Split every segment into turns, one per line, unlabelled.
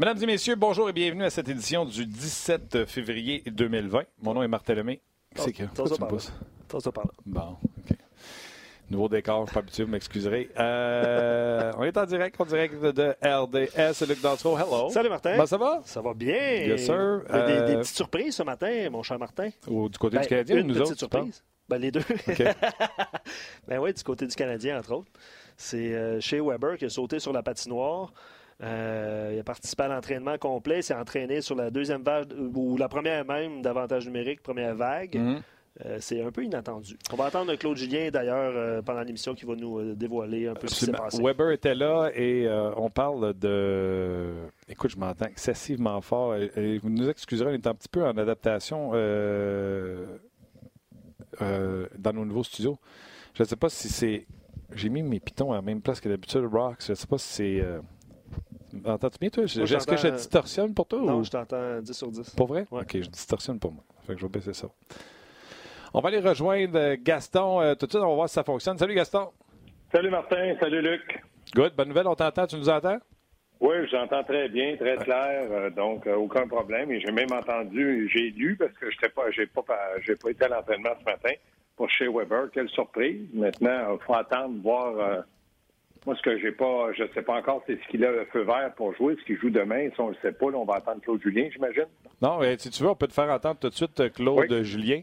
Mesdames et messieurs, bonjour et bienvenue à cette édition du 17 février 2020. Mon nom est Martin Lemay. C'est que
par là. T'as ça par là.
Bon, OK. Nouveau décor, je suis pas habitué, vous m'excuserez. Euh, on est en direct, en direct de RDS. Luc Dansereau, hello.
Salut Martin.
Ben, ça va?
Ça va bien.
Yes, sir.
Des, des
Euh,
petites surprises ce matin, mon cher Martin.
Ou du côté
Ben,
du Canadien,
une
nous
petite
autres, tu
surprise. Ben, les deux. Ben oui, du côté du Canadien, entre autres. C'est euh, Shea Weber qui a sauté sur la patinoire. Euh, il a participé à l'entraînement complet. S'est entraîné sur la deuxième vague, ou la première même d'avantage numérique, première vague.
Mhm.
Euh, c'est un peu inattendu. On va attendre Claude Julien, d'ailleurs, euh, pendant l'émission, qui va nous euh, dévoiler un peu ce qui s'est
Absolument.
passé.
Weber était là et euh, on parle de. Écoute, je m'entends excessivement fort. Et- et vous nous excuserez, on est un petit peu en adaptation euh, euh, dans nos nouveaux studios. Je ne sais pas si c'est. J'ai mis mes pitons à la même place que d'habitude, Rocks. Je ne sais pas si c'est. Entends-tu bien, toi?
Moi,
Est-ce que je distorsionne pour toi?
Non,
ou...
je t'entends 10 sur 10.
Pas vrai?
Ouais.
OK, je distorsionne pour moi. Fait que je vais baisser ça. On va aller rejoindre euh, Gaston euh, tout de suite. On va voir si ça fonctionne. Salut, Gaston.
Salut Martin, salut Luc.
Good. Bonne nouvelle. On t'entend. Tu nous entends?
Oui, j'entends très bien, très clair, euh, donc euh, aucun problème. Et j'ai même entendu, j'ai lu parce que j'étais pas, j'ai pas, j'ai pas été à l'entraînement ce matin pour chez Weber. Quelle surprise Maintenant, il faut attendre voir. Moi, ce que j'ai pas, je sais pas encore, c'est ce qu'il a le feu vert pour jouer, ce qu'il joue demain. Si on le sait pas, là, on va attendre Claude Julien, j'imagine.
Non, si tu veux, on peut te faire entendre tout de suite euh, Claude
Oui.
Julien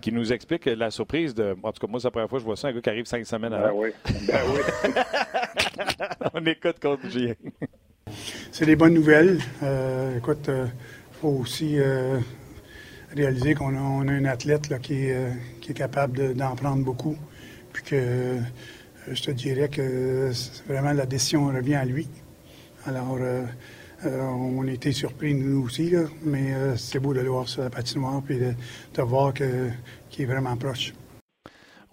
qui nous explique euh, la surprise de. En tout cas, moi, c'est la première fois que je vois ça, un gars qui arrive cinq semaines
Ben
avant.
oui, ben oui.
on écoute Claude Julien.
C'est des bonnes nouvelles. Euh, écoute, il faut aussi euh, réaliser qu'on a, on a un athlète là, qui, est, euh, qui est capable de- d'en prendre beaucoup. Puis que euh, je te dirais que vraiment la décision revient à lui. Alors, euh, euh, on été surpris, nous aussi, mais euh, c'est beau de le voir sur la patinoire puis de, de voir qu'il est vraiment proche.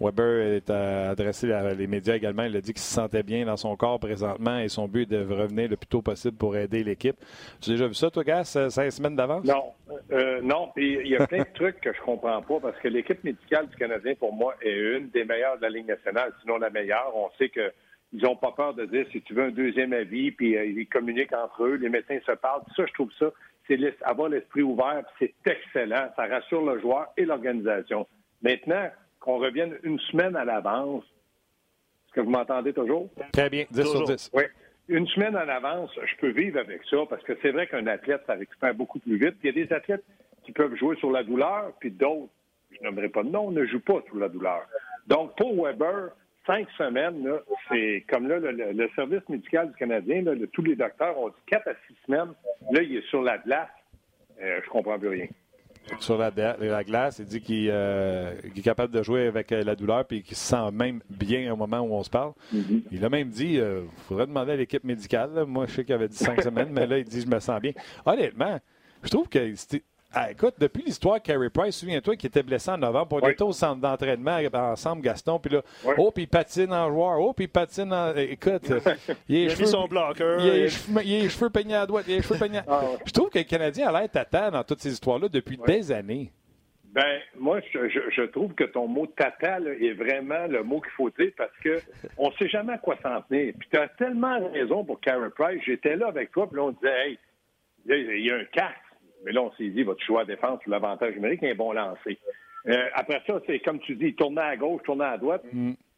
Weber est euh, adressé à les médias également. Il a dit qu'il se sentait bien dans son corps présentement et son but est de revenir le plus tôt possible pour aider l'équipe. Tu as déjà vu ça, toi, Gas, euh, cinq semaines d'avance?
Non, euh, non. Il y a plein de trucs que je comprends pas parce que l'équipe médicale du Canadien, pour moi, est une des meilleures de la Ligue nationale, sinon la meilleure. On sait que ils ont pas peur de dire si tu veux un deuxième avis, puis ils communiquent entre eux, les médecins se parlent. Ça, je trouve ça, c'est avoir l'esprit ouvert, c'est excellent. Ça rassure le joueur et l'organisation. Maintenant, qu'on revienne une semaine à l'avance, est-ce que vous m'entendez toujours?
Très bien, 10 sur
Toujours.
10.
Oui. Une semaine en avance, je peux vivre avec ça parce que c'est vrai qu'un athlète, ça récupère beaucoup plus vite. Il y a des athlètes qui peuvent jouer sur la douleur, puis d'autres, je n'aimerais pas de nom, ne jouent pas sur la douleur. Donc, pour Weber, cinq semaines, c'est comme là, le, le- le service médical du Canadien, là, le- tous les docteurs ont dit quatre à six semaines. Là, il est sur la glace. Euh, je comprends plus rien.
Sur la, la glace, il dit qu'il euh, qu'il est capable de jouer avec euh, la douleur et qu'il se sent même bien au moment où on se parle. Il a même dit il faudrait demander à l'équipe médicale. là. Moi, je sais qu'il avait dit cinq semaines, mais là, il dit je me sens bien. Honnêtement, je trouve que c'était. Ah, écoute, depuis l'histoire de Carey Price, souviens-toi qu'il était blessé en novembre. On
Oui.
était au centre d'entraînement ensemble, Gaston. Puis là,
Oui.
oh, puis il patine en joueur. Oh, puis il patine en. Écoute, euh, il, a
Il a mis
cheveux-
son bloqueur.
Il a les cheveux, il a les cheveux peignés à droite. Il a les cheveux peignés à-
Ah, ouais.
Je trouve que le Canadien a l'air tata dans toutes ces histoires-là depuis des années.
Ben, moi, je, je- je trouve que ton mot tata là, est vraiment le mot qu'il faut dire parce que on sait jamais à quoi s'en tenir. Puis tu as tellement raison pour Carey Price. J'étais là avec toi, puis là, on disait, hey, il y a un casque. Mais là, on s'est dit, votre choix à défense ou l'avantage numérique, un bon lancer. Euh, après ça, c'est comme tu dis, il tournait à gauche, tournait à droite.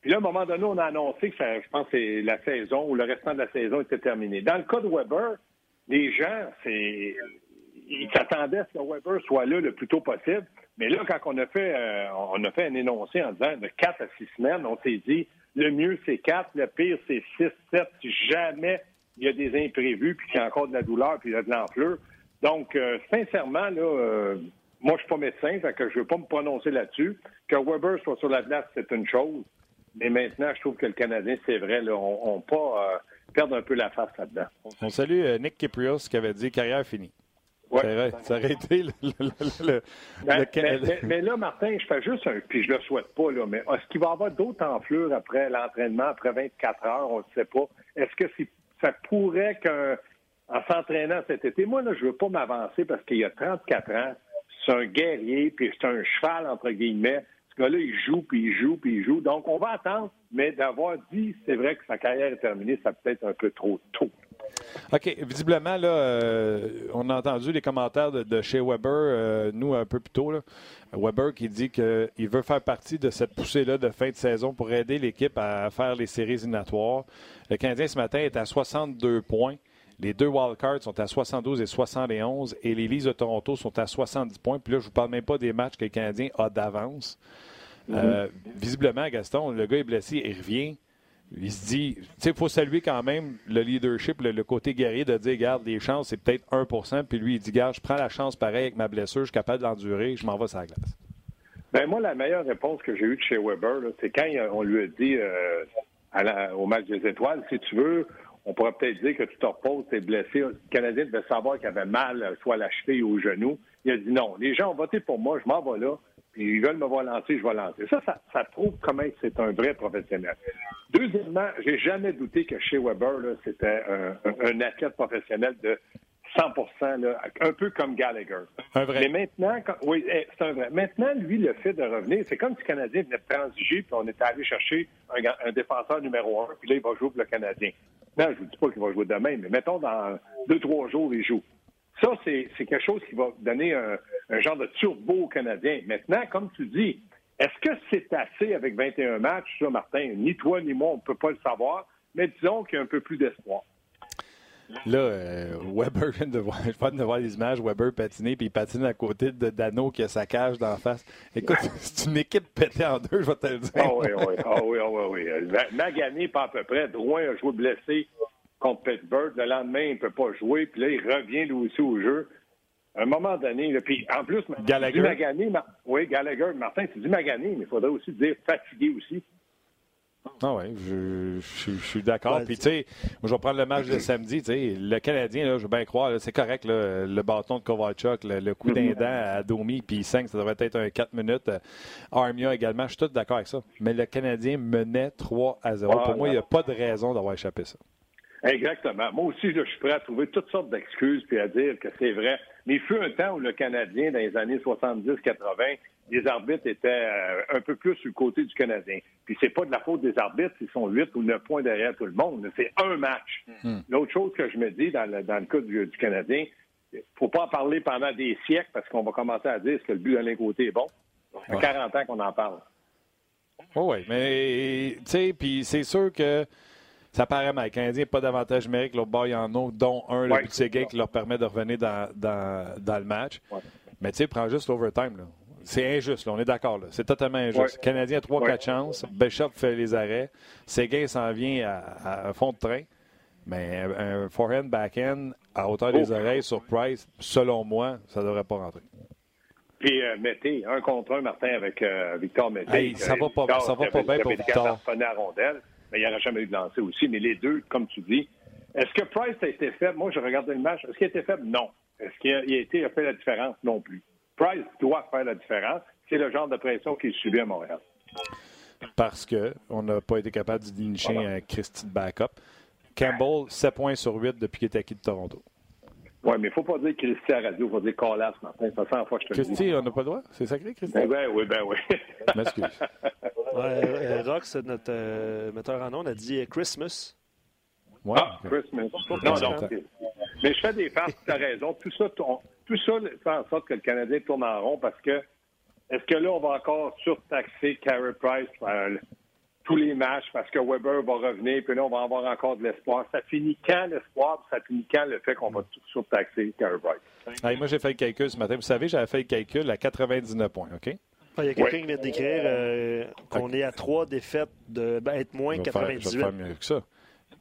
Puis là, à un moment donné, on a annoncé que ça, je pense que c'est la saison ou le restant de la saison était terminé. Dans le cas de Weber, les gens, c'est ils s'attendaient à ce que Weber soit là le plus tôt possible. Mais là, quand on a fait, euh, on a fait un énoncé en disant de 4 à 6 semaines, on s'est dit le mieux c'est 4, le pire c'est 6, 7, si jamais il y a des imprévus, puis qu'il y a encore de la douleur, puis il y a de l'enflure. Donc, euh, sincèrement, là, euh, moi, je suis pas médecin, fait que je veux pas me prononcer là-dessus. Que Weber soit sur la place, c'est une chose. Mais maintenant, je trouve que le Canadien, c'est vrai, là, on, on pas euh, perdre un peu la face là-dedans.
On salue Nick Kiprios qui avait dit carrière finie.
Ouais.
Ça, aurait, ça aurait été le, le-
Ben,
le Canada-
mais, mais- mais là, Martin, je fais juste un. Puis je le souhaite pas, là, mais est-ce qu'il va y avoir d'autres enflures après l'entraînement, après 24 heures? On ne sait pas? Est-ce que c'est- ça pourrait qu'en s'entraînant cet été, moi, là, je veux pas m'avancer parce qu'il y a 34 ans, c'est un guerrier, puis c'est un cheval, entre guillemets. Ce gars-là, il joue, puis il joue, puis il joue. Donc, on va attendre, mais d'avoir dit, c'est vrai que sa carrière est terminée, ça peut être un peu trop tôt.
OK. Visiblement, là, euh, on a entendu les commentaires de, chez Weber, euh, nous, un peu plus tôt. Là. Weber qui dit qu'il veut faire partie de cette poussée-là de fin de saison pour aider l'équipe à faire les séries éliminatoires. Le Canadien, ce matin, est à 62 points. Les deux wildcards sont à 72 et 71 et les Leafs de Toronto sont à 70 points. Puis là, je ne vous parle même pas des matchs que le Canadien a d'avance. Euh, visiblement, Gaston, le gars est blessé, il revient. Il se dit, tu sais, il faut saluer quand même le leadership, le, côté guerrier de dire, regarde, les chances, c'est peut-être 1% Puis lui, il dit, regarde, je prends la chance pareil avec ma blessure, je suis capable d'endurer, je m'en vais sur la glace.
Ben moi, la meilleure réponse que j'ai eue de chez Weber, c'est quand on lui a dit euh, au match des étoiles, si tu veux, on pourrait peut-être dire que tu te reposes, tu es blessé. Le Canadien devait savoir qu'il avait mal, soit à la cheville ou au genou. Il a dit non, les gens ont voté pour moi, je m'en vais là puis ils veulent me voir lancer, je vais lancer. Ça, ça, prouve comment c'est un vrai professionnel. Deuxièmement, j'ai jamais douté que chez Weber, c'était un, athlète professionnel de 100% un peu comme Gallagher.
Un vrai.
Mais maintenant, oui, eh, c'est un vrai. Maintenant, lui, le fait de revenir, c'est comme si le Canadien venait de transiger, puis on était allé chercher un, défenseur numéro un, puis là, il va jouer pour le Canadien. Non, je ne vous dis pas qu'il va jouer demain, mais mettons, dans deux, trois jours, il joue. Ça, c'est quelque chose qui va donner un, genre de turbo canadien. Maintenant, comme tu dis, est-ce que c'est assez avec 21 matchs, ça, Martin? Ni toi ni moi, on ne peut pas le savoir, mais disons qu'il y a un peu plus d'espoir.
Là, euh, Weber vient de voir, je viens de voir les images, Weber patiner, puis il patine à côté de Dano qui a sa cage d'en face. Écoute, c'est une équipe pétée en deux, je vais te le dire.
Ah oui, oui, ah oui, ah oui, oui. Magané, pas à peu près. Drouin a joué blessé contre Pittsburgh. Le lendemain, il ne peut pas jouer. Puis là, il revient lui aussi au jeu. À un moment donné, puis en plus,
Gallagher.
Magané, oui, Gallagher, Martin, tu dis Magané, mais il faudrait aussi dire fatigué aussi.
Ah oui, je, suis d'accord. Puis, tu sais, je vais prendre le match de samedi. Le Canadien, là, je veux bien croire, c'est correct, le bâton de Kovalchuk, le, coup d'un dent à Domi, puis 5, ça devrait être un 4 minutes. Armia également, je suis tout d'accord avec ça. Mais le Canadien menait 3 à 0. Pour moi, il n'y a pas de raison d'avoir échappé ça.
Exactement. Moi aussi, je suis prêt à trouver toutes sortes d'excuses puis à dire que c'est vrai. Mais il fut un temps où le Canadien, dans les années 70-80, les arbitres étaient euh, un peu plus sur le côté du Canadien. Puis c'est pas de la faute des arbitres, ils sont huit ou neuf points derrière tout le monde. C'est un match. Hmm. L'autre chose que je me dis dans le, dans le cas du, du Canadien, faut pas en parler pendant des siècles parce qu'on va commencer à dire que le but d'un côté est bon. Ça fait 40 ans qu'on en parle.
Oh oui, mais tu sais, puis c'est sûr que ça paraît mal. Le Canadien pas d'avantage numérique. L'autre bord, il y en a, dont un, le but de qui leur permet de revenir dans, dans, le match. Mais tu sais, prends juste l'overtime. C'est injuste, on est d'accord. C'est totalement injuste. Le Canadien a 3-4 chances. Bishop fait les arrêts. Seguin s'en vient à, fond de train. Mais un forehand, backhand à hauteur des oh. oreilles sur Price, selon moi, ça ne devrait pas rentrer.
Puis euh, mettez un contre un, Martin, avec euh, Victor Mété.
ça va pas, ça va pas bien pour Victor.
à rondelle mais il n'y aurait jamais eu de lancer aussi. Mais les deux, comme tu dis, est-ce que Price a été faible? Moi, je regardais le match. Est-ce qu'il a été faible? Non. Est-ce qu'il a, été, a fait la différence? Non plus. Price doit faire la différence. C'est le genre de pression qu'il subit à Montréal.
Parce qu'on n'a pas été capable de dénicher un Christy de backup. Campbell, 7 points sur 8 depuis qu'il est acquis de Toronto.
Oui, mais il ne faut pas dire Christy à la radio, il faut dire Colas, Martin. Ça sent fois que je te
Christy, le dis. on n'a pas le droit? C'est sacré, Christy?
Ben, ben oui, ben oui.
M'excuse.
ouais, Rox, notre euh, metteur en nom, a dit Christmas.
Ouais, ah, Christmas. Non, non. Mais je fais des farces, tu as raison. Tout ça, tout ça fait en sorte que le Canadien tourne en rond parce que est-ce que là, on va encore surtaxer Carey Price euh, tous les matchs parce que Weber va revenir, puis là, on va avoir encore de l'espoir. Ça finit quand l'espoir, ça finit quand le fait qu'on va surtaxer Carey Price?
moi, j'ai fait le calcul ce matin. Vous savez, j'avais fait le calcul à 99 points, OK?
Il y a quelqu'un qui vient d'écrire euh, qu'on est à trois défaites de ben, être moins 98. je vais
faire mieux que ça.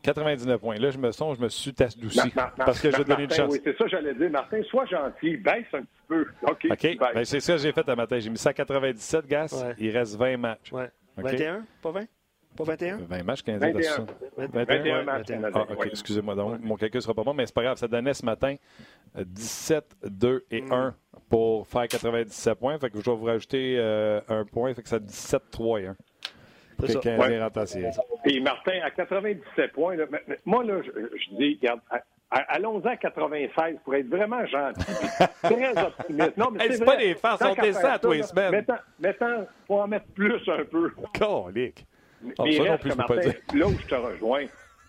99 points. Là, je me sens, je me suis adouci parce que je donné une chance.
Oui, c'est ça que j'allais dire. Martin, sois gentil, baisse un petit peu. OK.
OK. Ben, c'est ça que j'ai fait un matin. J'ai mis ça à 97, gars. Il reste 20 matchs.
Ouais. 21, pas 20? Pas 21?
20 matchs canadiens
21. 21, 21 matchs
Ah, OK, excusez-moi. Donc, mon calcul ne sera pas bon, mais c'est pas grave. Ça donnait ce matin 17, 2 et 1 pour faire 97 points. Fait que je vais vous rajouter euh, un point. Fait que ça 17, 3 et 1.
Pour que le Canadien rentre en série. Et Martin, à 97 points, là, moi, là, je, je dis, regarde, allons-en à 96 pour être vraiment gentil. très optimiste.
Non, mais c'est pas des farces, on descend tous les semaines.
Mettons, faut en mettre plus un peu.
Colique.
Mais, reste, Martin, là où je te rejoins,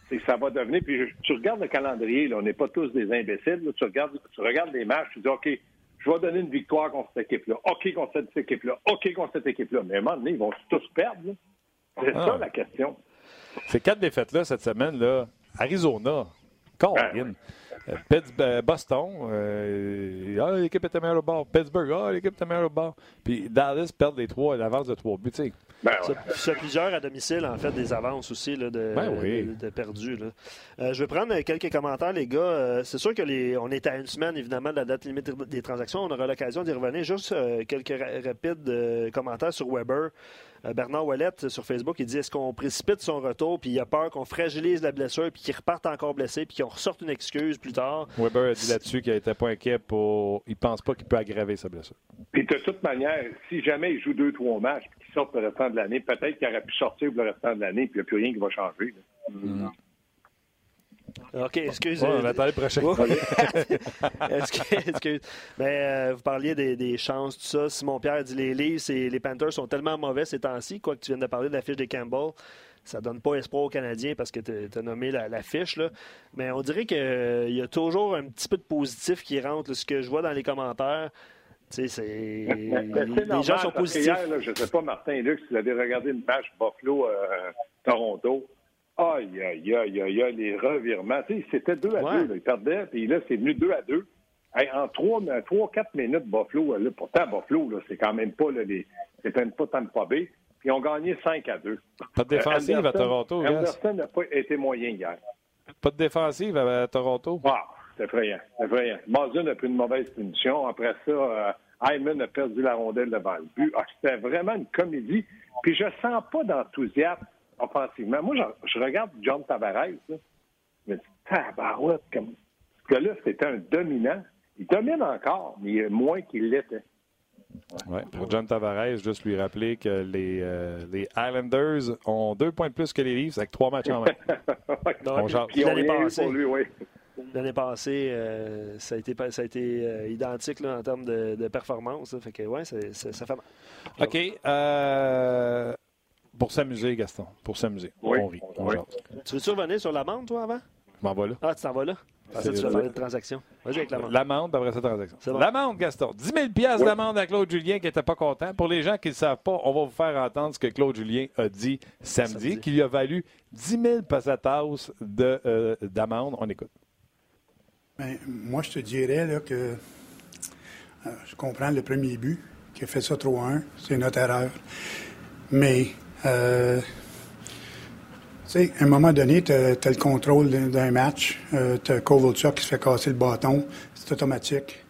c'est que ça va devenir. Puis tu regardes le calendrier, là, on n'est pas tous des imbéciles. tu, regardes, tu regardes les matchs, tu dis OK, je vais donner une victoire contre cette équipe-là. OK contre cette équipe-là. OK contre cette équipe-là. Mais à un moment donné, ils vont tous perdre. C'est ah. ça la question.
Ces quatre défaites-là cette semaine, là, Arizona, Colin. Euh, euh, Boston, euh, ah, l'équipe était meilleure au bord. Pittsburgh, ah, l'équipe était meilleure au bord. Puis Dallas perd les trois, l'avance de trois buts.
Ben ouais. plusieurs à domicile, en fait, des avances aussi là, de, ben de, perdus. je vais prendre quelques commentaires, les gars. c'est sûr que les, on est à une semaine, évidemment, de la date limite des transactions. On aura l'occasion d'y revenir. Juste quelques rapides commentaires sur Weber. Euh, Bernard Wallet euh, sur Facebook, il dit est-ce qu'on précipite son retour, puis il a peur qu'on fragilise la blessure, puis qu'il reparte encore blessé, puis qu'on ressorte une excuse plus tard?
Weber a dit là-dessus qu'il n'était pas inquiet pour. Il pense pas qu'il peut aggraver sa blessure.
Puis de toute manière, si jamais il joue deux, trois matchs, puis qu'il sort le restant de l'année, peut-être qu'il aurait pu sortir pour le restant de l'année, puis il n'y a plus rien qui va changer.
OK, excusez. moi
on attend le prochain.
excuse, Mais euh, vous parliez des, chances, tout ça. Simon Pierre dit les Leafs et les Panthers sont tellement mauvais ces temps-ci, quoi que tu viennes de parler de la fiche des Campbell. Ça donne pas espoir aux Canadiens parce que tu as nommé la, fiche. Là. Mais on dirait qu'il euh, y a toujours un petit peu de positif qui rentre. ce que je vois dans les commentaires, tu sais, c'est.
Les gens sont positifs. Hier, je ne sais pas, Martin Luc, si vous avez regardé une match Buffalo-Toronto. Euh, Aïe, aïe, aïe, aïe, aïe, les revirements. Tu sais, c'était 2 à 2. Là. Ils perdaient, puis là, c'est venu 2 à 2. en 3-4 minutes, Buffalo, là, pourtant, Buffalo, c'est quand même pas, là, les, c'est même pas Tampa Bay. Puis ils ont gagné 5 à 2.
Pas de défensive à Toronto,
Anderson n'a pas été moyen hier.
Pas de défensive à Toronto?
Ah, c'est effrayant. C'est effrayant. Mazun a pris une mauvaise punition. Après ça, euh, Hyman a perdu la rondelle devant le but. Ah, c'était vraiment une comédie. Puis je sens pas d'enthousiasme offensivement. Moi, je, regarde John Tavares, là, je me dis, tabarouette, comme. Ce gars-là, c'était un dominant. Il domine encore, mais moins qu'il l'était.
Ouais. Pour John Tavares, juste lui rappeler que les, euh, les Islanders ont deux points de plus que les Leafs avec trois matchs en main.
L'année passée, oui. Euh, ça a été, ça a été euh, identique là, en termes de, de performance. Fait que, ouais, ça, ça, fait mal.
OK. Pour s'amuser, Gaston. Pour s'amuser. On rit.
Tu veux-tu revenir sur l'amende, toi, avant?
Je m'en vais là.
Ah, tu t'en vas là? Parce que tu vas parler de transaction. Vas-y avec l'amende.
L'amende, après cette transaction. L'amende, Gaston. 10 000 d'amende à Claude Julien qui n'était pas content. Pour les gens qui ne savent pas, on va vous faire entendre ce que Claude Julien a dit samedi, qui lui a valu 10 000 pesetas d'amende. on écoute.
Bien, moi, je te dirais là, que euh, je comprends le premier but, qui a fait ça 3-1. C'est notre erreur. Mais euh, sais, à un moment donné, tu as, le contrôle d'un match. Euh, tu as Kovalchuk qui se fait casser le bâton. C'est automatique.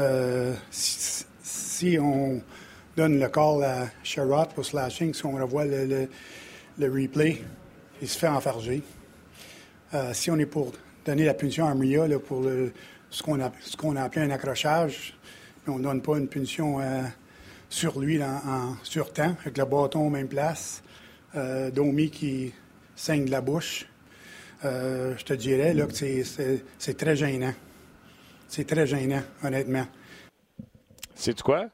Euh, si, on donne le call à Sherrod pour slashing, si on revoit le, replay, il se fait enfarger. Euh, si on est pour donner la punition à Mria pour ce qu'on a, appelé un accrochage, on ne donne pas une punition sur lui en, sur temps, avec le bâton aux même place. Euh, Domi qui saigne de la bouche. Euh, je te dirais là, que c'est très gênant. C'est très gênant, honnêtement.
C'est quoi?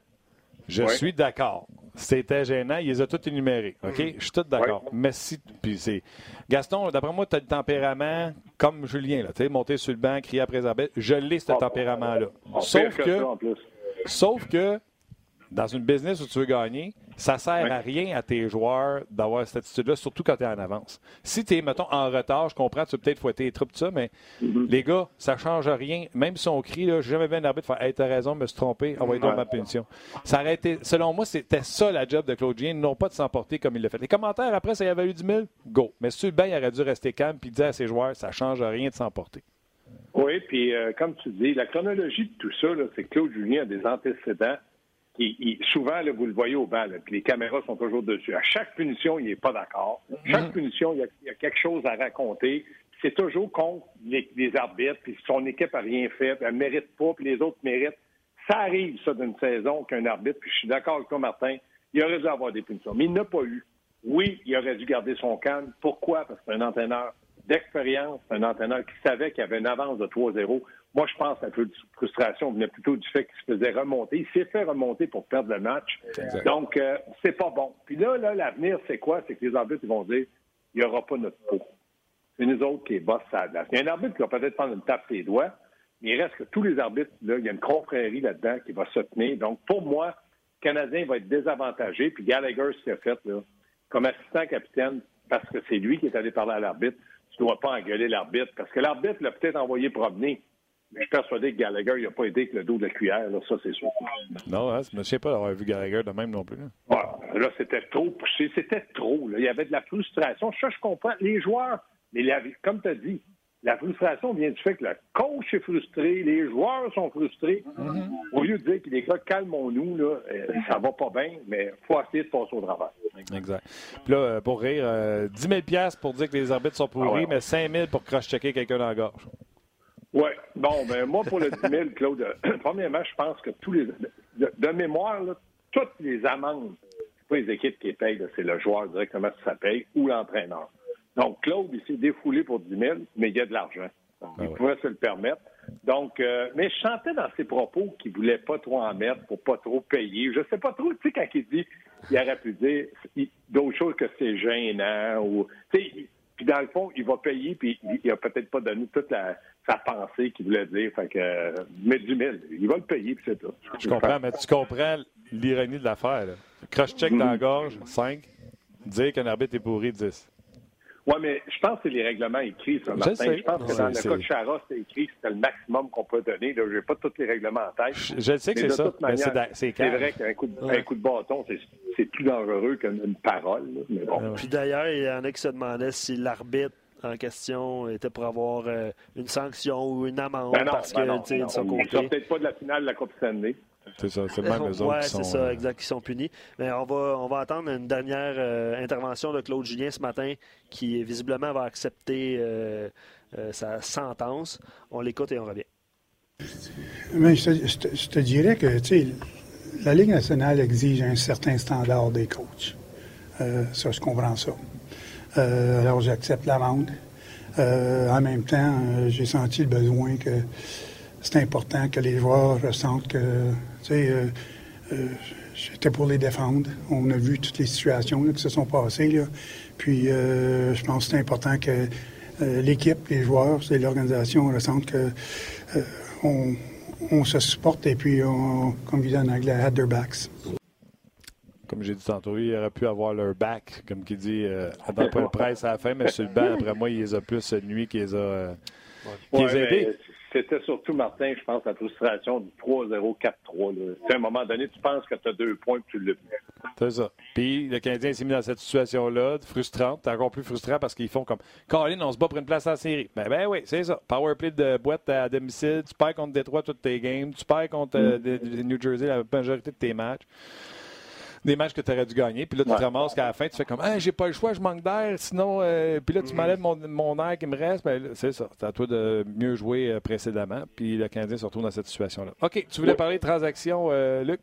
Je suis d'accord. C'était gênant. Il les a tous énumérés. OK? Mm. Je suis tout d'accord. Mais si. Puis c'est. Gaston, d'après moi, tu as le tempérament comme Julien, là. Tu sais, monter sur le banc, crier après Isabelle. Je l'ai, ce ah, tempérament-là. Sauf que. Sauf que dans une business où tu veux gagner, ça sert à rien à tes joueurs d'avoir cette attitude-là, surtout quand tu es en avance. Si tu es, mettons, en retard, je comprends, tu peux peut-être fouetter les troupes, tout ça, mais mm-hmm. les gars, ça change rien. Même si on crie, j'ai jamais vu un arbitre faire Hey, t'as raison, me suis trompé, envoyez donc ma punition. Ça aurait été, selon moi, c'était ça la job de Claude Gien, non pas de s'emporter comme il l'a fait. Les commentaires après, ça y avait eu 10 000, go. Mais si le il aurait dû rester calme et dire à ses joueurs, ça change rien de s'emporter.
Oui, puis euh, comme tu dis, la chronologie de tout ça, c'est que Claude Julien a des antécédents souvent, vous le voyez au banc, puis les caméras sont toujours dessus. À chaque punition, il n'est pas d'accord. Chaque mhm. punition, il y, a, quelque chose à raconter. C'est toujours contre les, arbitres, puis son équipe n'a rien fait, puis elle ne mérite pas, puis les autres méritent. Ça arrive, ça, d'une saison, qu'un arbitre, puis je suis d'accord avec toi, Martin, il aurait dû avoir des punitions. Mais il n'a pas eu. Oui, il aurait dû garder son calme. Pourquoi? Parce que c'est un entraîneur d'expérience, un entraîneur qui savait qu'il avait une avance de 3-0. Moi, je pense que la frustration venait plutôt du fait qu'il se faisait remonter. Il s'est fait remonter pour perdre le match. Donc, euh, c'est pas bon. Puis là, là, l'avenir, c'est quoi? C'est que les arbitres vont dire il n'y aura pas notre peau. c'est nous autres qui est boss ça Il y a un arbitre qui va peut-être prendre une tape ses doigts, mais il reste que tous les arbitres, là, il y a une confrérie là-dedans qui va se tenir. Donc, pour moi, le Canadien va être désavantagé. Puis Gallagher, a fait, là, comme assistant capitaine, parce que c'est lui qui est allé parler à l'arbitre, tu ne dois pas engueuler l'arbitre. Parce que l'arbitre l'a peut-être envoyé promener. Mais je suis persuadé que Gallagher n'a pas aidé avec le dos de la cuillère, là, ça c'est sûr.
Non, hein, je ne sais pas d'avoir vu Gallagher de même non plus.
Là, là c'était trop poussé, c'était trop. Là. Il y avait de la frustration. Ça, je comprends. Les joueurs, mais comme tu as dit, la frustration vient du fait que le coach est frustré, les joueurs sont frustrés. Mm-hmm. Au lieu de dire que les gars, calmons-nous, là, euh, ça va pas bien, mais il faut essayer de passer au travail.
Exact. Puis là, euh, pour rire, 10 euh, 000 pour dire que les arbitres sont pourris, ah mais 5 000 pour cross-checker quelqu'un dans la gorge.
Bon, ben moi, pour le 10 000, Claude, premièrement, je pense que tous les. De, mémoire, toutes les amendes, c'est pas les équipes qui payent, c'est le joueur directement qui ça paye ou l'entraîneur. Donc, Claude, il s'est défoulé pour 10 000, mais il y a de l'argent. Ah il pouvait se le permettre. Donc, euh, mais je sentais dans ses propos qu'il voulait pas trop en mettre pour pas trop payer. Je sais pas trop, tu sais, quand il dit, il aurait pu dire d'autres choses que c'est gênant ou, tu sais, puis dans le fond, il va payer, puis il a peut-être pas donné toute sa pensée qu'il voulait dire. Fait que, mais 10 000, il va le payer, puis c'est tout.
Je comprends, mais tu comprends l'ironie de l'affaire. Cross-check dans la gorge, 5. Dire qu'un arbitre est pourri, 10.
Oui, mais je pense que c'est les règlements écrits, ça, Martin. Je, je pense que dans le cas de Chara, c'était écrit que c'était le maximum qu'on peut donner. Je n'ai pas tous les règlements en tête.
Je, sais que c'est ça.
C'est vrai qu'un coup, de, coup de bâton, c'est plus dangereux qu'une parole. Mais bon.
Puis d'ailleurs, il y en a qui se demandaient si l'arbitre en question était pour avoir euh, une sanction ou une amende ben parce ben que, tu sais, de son côté.
peut-être pas de la finale de la Coupe Stanley.
C'est ça, c'est même eux autres
qui sont... c'est ça, euh, exact, qui sont punis. Mais on va, on va attendre une dernière euh, intervention de Claude Julien ce matin, qui visiblement va accepter euh, sa sentence. On l'écoute et on revient.
Mais je, te, dirais que, la Ligue nationale exige un certain standard des coachs. ça, je comprends ça. Alors, j'accepte l'amende. en même temps, j'ai senti le besoin que c'est important que les joueurs ressentent que, tu sais, euh, euh, j'étais pour les défendre. On a vu toutes les situations qui se sont passées. Puis, euh, je pense que c'est important que l'équipe, les joueurs et l'organisation ressentent que on, se supporte et puis, on, comme ils disent en anglais, had their backs.
Comme j'ai dit tantôt, il aurait pu avoir leur back, comme qui dit, dans le presse à la fin, mais sur le banc, après moi, il les a plus nuit qu'il les a,
les a aidés c'était surtout, Martin, je pense, la frustration du 3-0, 4-3. À un moment donné, tu penses que tu as deux points et tu le
C'est ça. Puis le Canadien s'est mis dans cette situation-là, frustrante. C'est encore plus frustrant parce qu'ils font comme Colin, on se bat pour une place en série. Ben, ben oui, c'est ça. Powerplay de boîte à domicile. Tu perds contre Détroit toutes tes games. Tu perds contre euh, mm. New Jersey la majorité de tes matchs des matchs que tu aurais dû gagner. Puis là, tu te ramasses qu'à la fin, tu fais comme j'ai pas le choix, je manque d'air. Sinon, euh, puis là, tu mm. m'enlèves mon, mon, air qui me reste. Ben, c'est ça. C'est à toi de mieux jouer euh, précédemment. Puis le Canadien se retrouve dans cette situation-là. OK. Tu voulais parler de transactions, euh, Luc?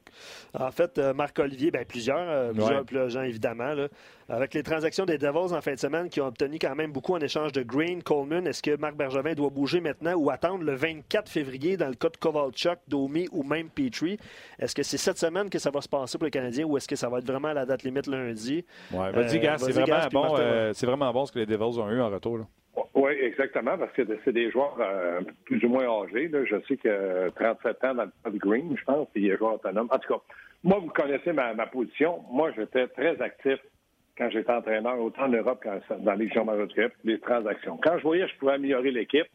En fait, Marc-Olivier, ben, plusieurs, plusieurs, gens, évidemment. Là. Avec les transactions des Devils en fin de semaine qui ont obtenu quand même beaucoup en échange de Green, Coleman, est-ce que Marc Bergevin doit bouger maintenant ou attendre le 24 février dans le cas de Kovalchuk, Domi ou même Petrie? Est-ce que c'est cette semaine que ça va se passer pour les Canadiens ou est-ce que ça va être vraiment à la date limite lundi?
Oui, vas-y, euh, c'est vraiment, bon, euh, vraiment bon ce que les Devils ont eu en retour.
Oui, exactement, parce que c'est des joueurs euh, plus ou moins âgés. Je sais que 37 ans dans le cas de Green, je pense, il est joueur autonome. En tout cas, moi, vous connaissez ma, ma position. Moi, j'étais très actif quand j'étais entraîneur, autant en Europe que dans les Légion majeure les transactions. Quand je voyais que je pouvais améliorer l'équipe,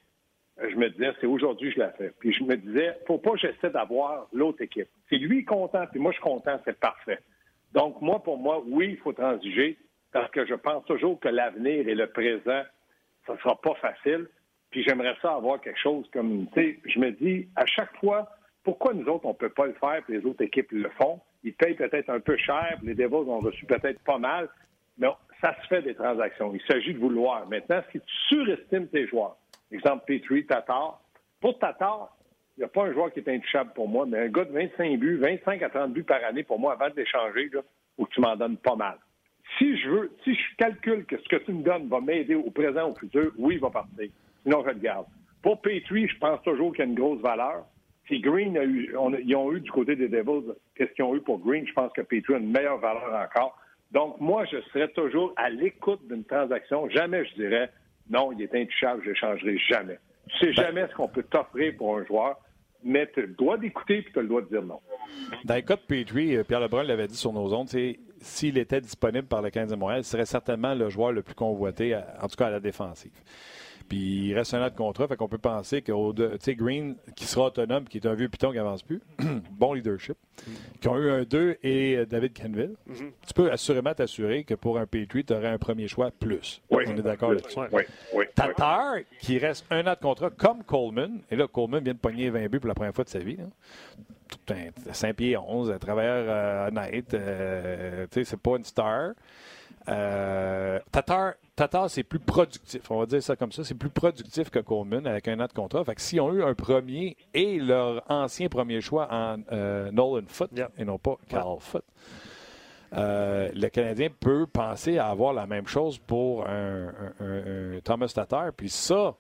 je me disais, c'est aujourd'hui que je la fais. Puis je me disais, faut pas que j'essaie d'avoir l'autre équipe. Si lui content, puis moi je suis content, c'est parfait. Donc, moi, pour moi, oui, il faut transiger, parce que je pense toujours que l'avenir et le présent, ça sera pas facile. Puis j'aimerais ça avoir quelque chose comme, tu sais, je me dis, à chaque fois, pourquoi nous autres, on peut pas le faire, puis les autres équipes le font? Ils payent peut-être un peu cher, les Devils ont reçu peut-être pas mal, mais ça se fait des transactions. Il s'agit de vouloir. Maintenant, si tu surestimes tes joueurs, exemple Petrie, Tatar, pour Tatar, il n'y a pas un joueur qui est intouchable pour moi, mais un gars de 25 buts, 25 à 30 buts par année pour moi, avant de l'échanger, ou que tu m'en donnes pas mal. Si je veux, si je calcule que ce que tu me donnes va m'aider au présent, au futur, oui, il va partir. Sinon, je le garde. Pour Petrie, je pense toujours qu'il y a une grosse valeur. Si Green a eu, ils ont eu du côté des Devils, qu'est-ce qu'ils ont eu pour Green, je pense que Petrie a une meilleure valeur encore. Donc, moi, je serais toujours à l'écoute d'une transaction. Jamais je dirais non, il est intouchable, je l'échangerai jamais. Tu sais
Ben
jamais ce qu'on peut t'offrir pour un joueur, mais tu as le droit d'écouter puis tu as le droit de dire non.
Dans le cas de Petrie, euh, Pierre Lebrun l'avait dit sur nos ondes, s'il était disponible par le 15 de Montréal, ce serait certainement le joueur le plus convoité, en tout cas à la défensive. Puis il reste un an de contrat, fait qu'on peut penser que Green, qui sera autonome, qui est un vieux piton qui avance plus, bon leadership, qui ont eu un 2 et David Canville, tu peux assurément t'assurer que pour un Petrie, tu aurais un premier choix plus.
Oui.
On est d'accord là-dessus?
Oui.
Tatar, qui reste un an de contrat comme Coleman. Et là, Coleman vient de pogner 20 buts pour la première fois de sa vie. là. Tout un 5 pieds 11, un travailleur euh, honnête. euh, c'est pas une star. Euh, Tatar, Tatar, c'est plus productif. On va dire ça comme ça. C'est plus productif que Coleman avec un an de contrat. Fait que s'ils ont eu un premier et leur ancien premier choix en euh, Nolan Foot
Yeah.
et non pas Carl Foot, euh, le Canadien peut penser à avoir la même chose pour un, un- un- un Thomas Tatar. Puis ça,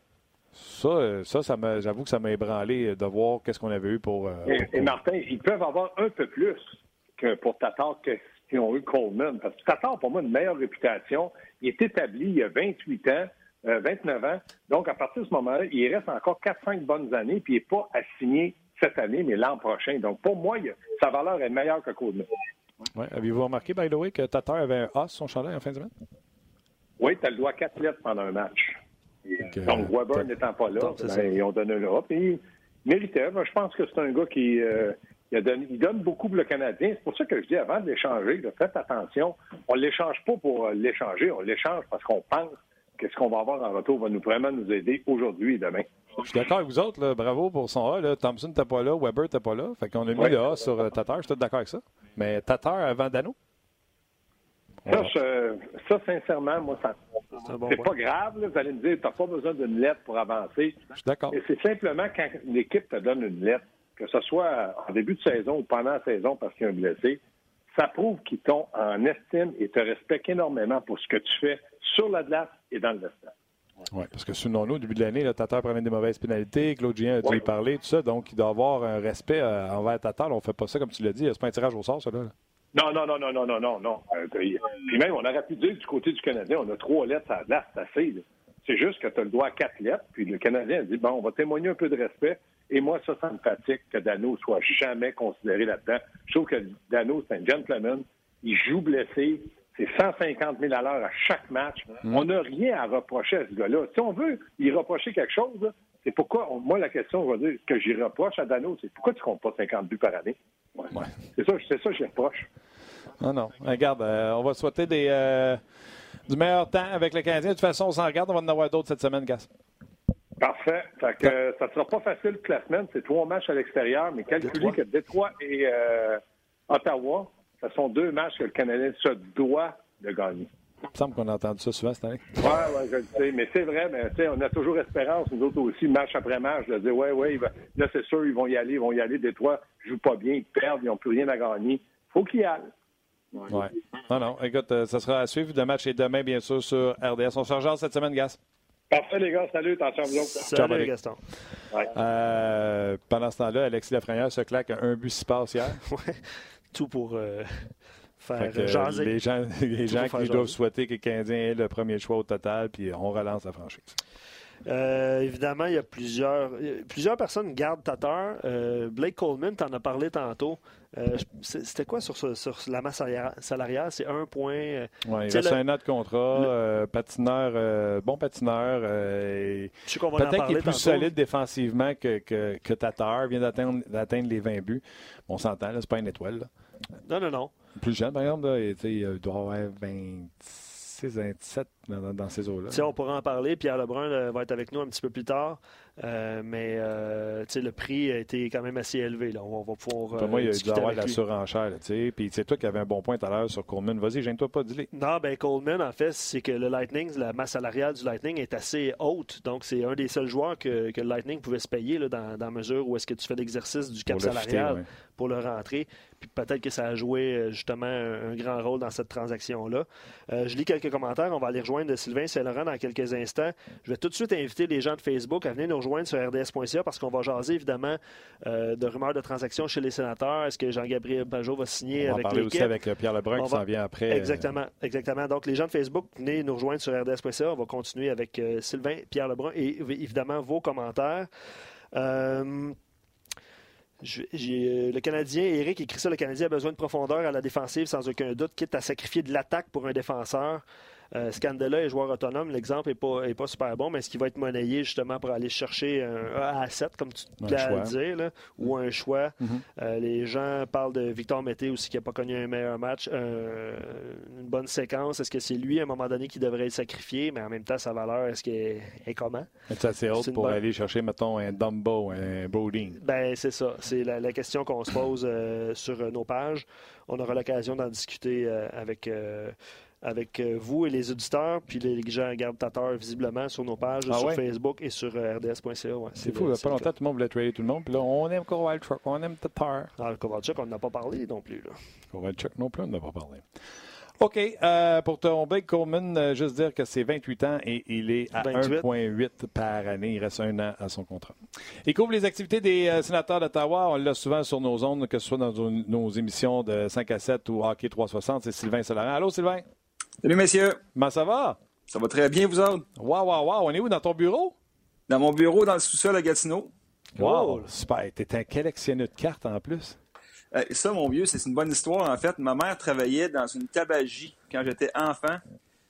ça, euh, ça, ça m'a- j'avoue que ça m'a ébranlé de voir qu'est-ce qu'on avait eu pour. euh,
Et,
pour-
et Martin, ils peuvent avoir un peu plus que pour Tatar que ce qu'ils ont eu Coleman. Parce que Tatar, pour moi, une meilleure réputation. Il est établi il y a 28 ans, euh, 29 ans. Donc, à partir de ce moment-là, il reste encore 4-5 bonnes années, puis il n'est pas assigné cette année, mais l'an prochain. Donc, pour moi, il sa valeur est meilleure que Coleman.
Ouais. Avez-vous remarqué, by the way, que Tatar avait un A sur son chandail en fin de semaine?
Oui, tu as le droit à 4 lettres pendant un match.
Donc, euh,
Donc, Weber n'étant pas là, ben, ils ont donné le A. Puis, il méritait. Moi, je pense que c'est un gars qui euh, il a donné- il donne beaucoup pour le Canadien. C'est pour ça que je dis avant de l'échanger, faites attention. On ne l'échange pas pour euh, l'échanger, on l'échange parce qu'on pense que ce qu'on va avoir en retour va nous vraiment nous aider aujourd'hui et demain.
Je suis d'accord avec vous autres. là. bravo pour son A. Là. Thompson n'était pas là, Weber n'était pas là. Fait qu'on a mis
Ouais.
le A sur euh, Tatar. Je suis d'accord avec ça. Mais Tatar avant Dano?
Ça, je- ça, sincèrement, moi, ça,
C'est bon
pas grave. là. vous allez me dire, tu n'as pas besoin d'une lettre pour avancer.
Je suis d'accord.
Et c'est simplement quand l'équipe te donne une lettre, que ce soit en début de saison ou pendant la saison parce qu'il y a un blessé, ça prouve qu'ils t'ont en estime et te respectent énormément pour ce que tu fais sur la glace et dans le vestiaire.
Oui, parce que souvenons-nous, au début de l'année, le Tatar prenait des mauvaises pénalités. Claude Gien a dû
Oui.
y parler, tout ça. Donc, il doit avoir un respect euh, envers Tatar. On ne fait pas ça comme tu l'as dit. C'est pas un tirage au sort, ça. Là.
Non, non, non, non, non, non, non, non. Euh, puis même, on aurait pu dire du côté du Canadien, on a trois lettres à la glace, c'est assez. là. C'est juste que tu as le droit à quatre lettres, puis le Canadien a dit, bon, on va témoigner un peu de respect. Et moi, ça, ça me fatigue que Dano soit jamais considéré là-dedans. Je trouve que Dano, c'est un gentleman. Il joue blessé. C'est 150 000 à l'heure à chaque match. On n'a rien à reprocher à ce gars-là. Si on veut y reprocher quelque chose, c'est pourquoi, on- moi, la question, on va dire, que j'y reproche à Dano, c'est pourquoi tu comptes pas 50 buts par année? Ouais. C'est ça, c'est ça que j'y reproche.
Non, non. Regarde, euh, on va souhaiter des, euh, du meilleur temps avec le Canadien. De toute façon, on s'en regarde. On va en avoir d'autres cette semaine, Gas.
Parfait. Fait que, euh, ça ne sera pas facile toute la semaine. C'est trois matchs à l'extérieur, mais calculez que Détroit et euh, Ottawa, ce sont deux matchs que le Canadien se doit de gagner.
Il me semble qu'on a entendu ça souvent cette année.
Oui, oui, je le sais. Mais c'est vrai, mais on a toujours espérance, nous autres aussi, match après match, de dire, ouais, ouais, là, c'est sûr, ils vont y aller, ils vont y aller. Détroit ne joue pas bien, ils perdent, ils n'ont plus rien à gagner. faut qu'ils y aillent.
Ouais. Non, non. Écoute, euh, ça sera à suivre. Le match est demain, bien sûr, sur RDS. On se rejoint cette semaine, Gas.
Parfait, les gars. Salut, attention à vous autres.
Salut,
Patrick.
Gaston.
Euh, pendant ce temps-là, Alexis Lafrenière se claque un but six passes hier.
Ouais. Tout pour euh, faire
que,
jaser.
les gens, les gens qui doivent souhaiter que le Canadien ait le premier choix au total, puis on relance la franchise.
Euh, évidemment, il y a plusieurs, plusieurs personnes gardent Tatar. Euh, Blake Coleman, tu en as parlé tantôt. Euh, C'était quoi sur, ce- sur la masse salaria- salariale? C'est un point.
Ouais, il reste
le-
un an de contrat,
le-
patineur, bon patineur. Peut-être qu'il est plus
tantôt.
solide défensivement que, que, que Tatar. vient d'atteindre les 20 buts. On s'entend, c'est pas une étoile. là.
Non, non, non.
Plus jeune, par exemple, là, il doit avoir 26, 27 dans, dans ces eaux-là.
Sais, on pourra en parler. Pierre Lebrun euh, va être avec nous un petit peu plus tard. Euh, mais euh, le prix a été quand même assez élevé. Là. On va pouvoir.
Pour
euh,
moi, il a dû avoir de la
lui.
surenchère. là, tu sais. Puis c'est toi qui avais un bon point tout à l'heure sur Coleman. Vas-y, gêne-toi pas, dis-le.
Non, ben Coleman, en fait, c'est que le Lightning, la masse salariale du Lightning est assez haute. Donc, c'est un des seuls joueurs que, que le Lightning pouvait se payer là, dans, dans mesure où est-ce que tu fais l'exercice du cap
Pour le fitter,
salarial
ouais.
pour le rentrer. Puis peut-être que ça a joué justement un, un grand rôle dans cette transaction-là. Je lis quelques commentaires. On va aller rejoindre Sylvain Saint-Laurent dans quelques instants. Je vais tout de suite inviter les gens de Facebook à venir nous rejoindre rejoindre sur rds.ca parce qu'on va jaser évidemment de rumeurs de transactions chez les sénateurs. Est-ce que Jean-Gabriel Pajot va signer avec l'équipe? On va
parler aussi avec Pierre Lebrun qui s'en vient après.
Exactement, exactement. Donc, les gens de Facebook, venez nous rejoindre sur rds.ca. On va continuer avec Sylvain, Pierre Lebrun et évidemment vos commentaires. Euh, le Canadien, Eric écrit ça, le Canadien a besoin de profondeur à la défensive sans aucun doute, quitte à sacrifier de l'attaque pour un défenseur. Euh, Scandella est joueur autonome, l'exemple n'est pas, est pas super bon, mais est-ce qu'il va être monnayé justement pour aller chercher un A7, comme tu l'as dire, ou un choix? Mm-hmm. Euh, les gens parlent de Victor Mété aussi qui n'a pas connu un meilleur match, une bonne séquence. Est-ce que c'est lui à un moment donné qui devrait être sacrifié, mais en même temps, sa valeur, est-ce qu'elle est comment?
C'est assez haute pour aller chercher, mettons, un Dumbo, un Bodine.
Ben, c'est ça. C'est la, question qu'on se pose euh, sur nos pages. On aura l'occasion d'en discuter avec avec euh, vous et les auditeurs, puis les gens gardateurs visiblement sur nos pages, ah sur Facebook et sur euh, rds.ca. Ouais,
c'est fou, il n'y a pas longtemps, tout le monde voulait trader tout le monde, puis là, on aime Kovalchuk, on aime Tatar.
Ah, Kovalchuk, on n'a pas parlé non plus. Là.
Kovalchuk non plus, on n'a pas parlé. OK. Euh, pour ton Blake Coleman, juste dire que c'est 28 ans et il est à 1,8 par année. Il reste un an à son contrat. Il couvre les activités des sénateurs d'Ottawa. On l'a souvent sur nos ondes, que ce soit dans nos émissions de 5 à 7 ou Hockey 360. C'est Sylvain Solarin. Allô, Sylvain?
Salut, messieurs.
Comment ça va?
Ça va très bien, vous autres?
Waouh, waouh, waouh. On est où dans ton bureau?
Dans mon bureau, dans le sous-sol à Gatineau.
Wow, super. T'es un collectionneur de cartes en plus.
Euh, ça, mon vieux, c'est une bonne histoire. En fait, ma mère travaillait dans une tabagie quand j'étais enfant.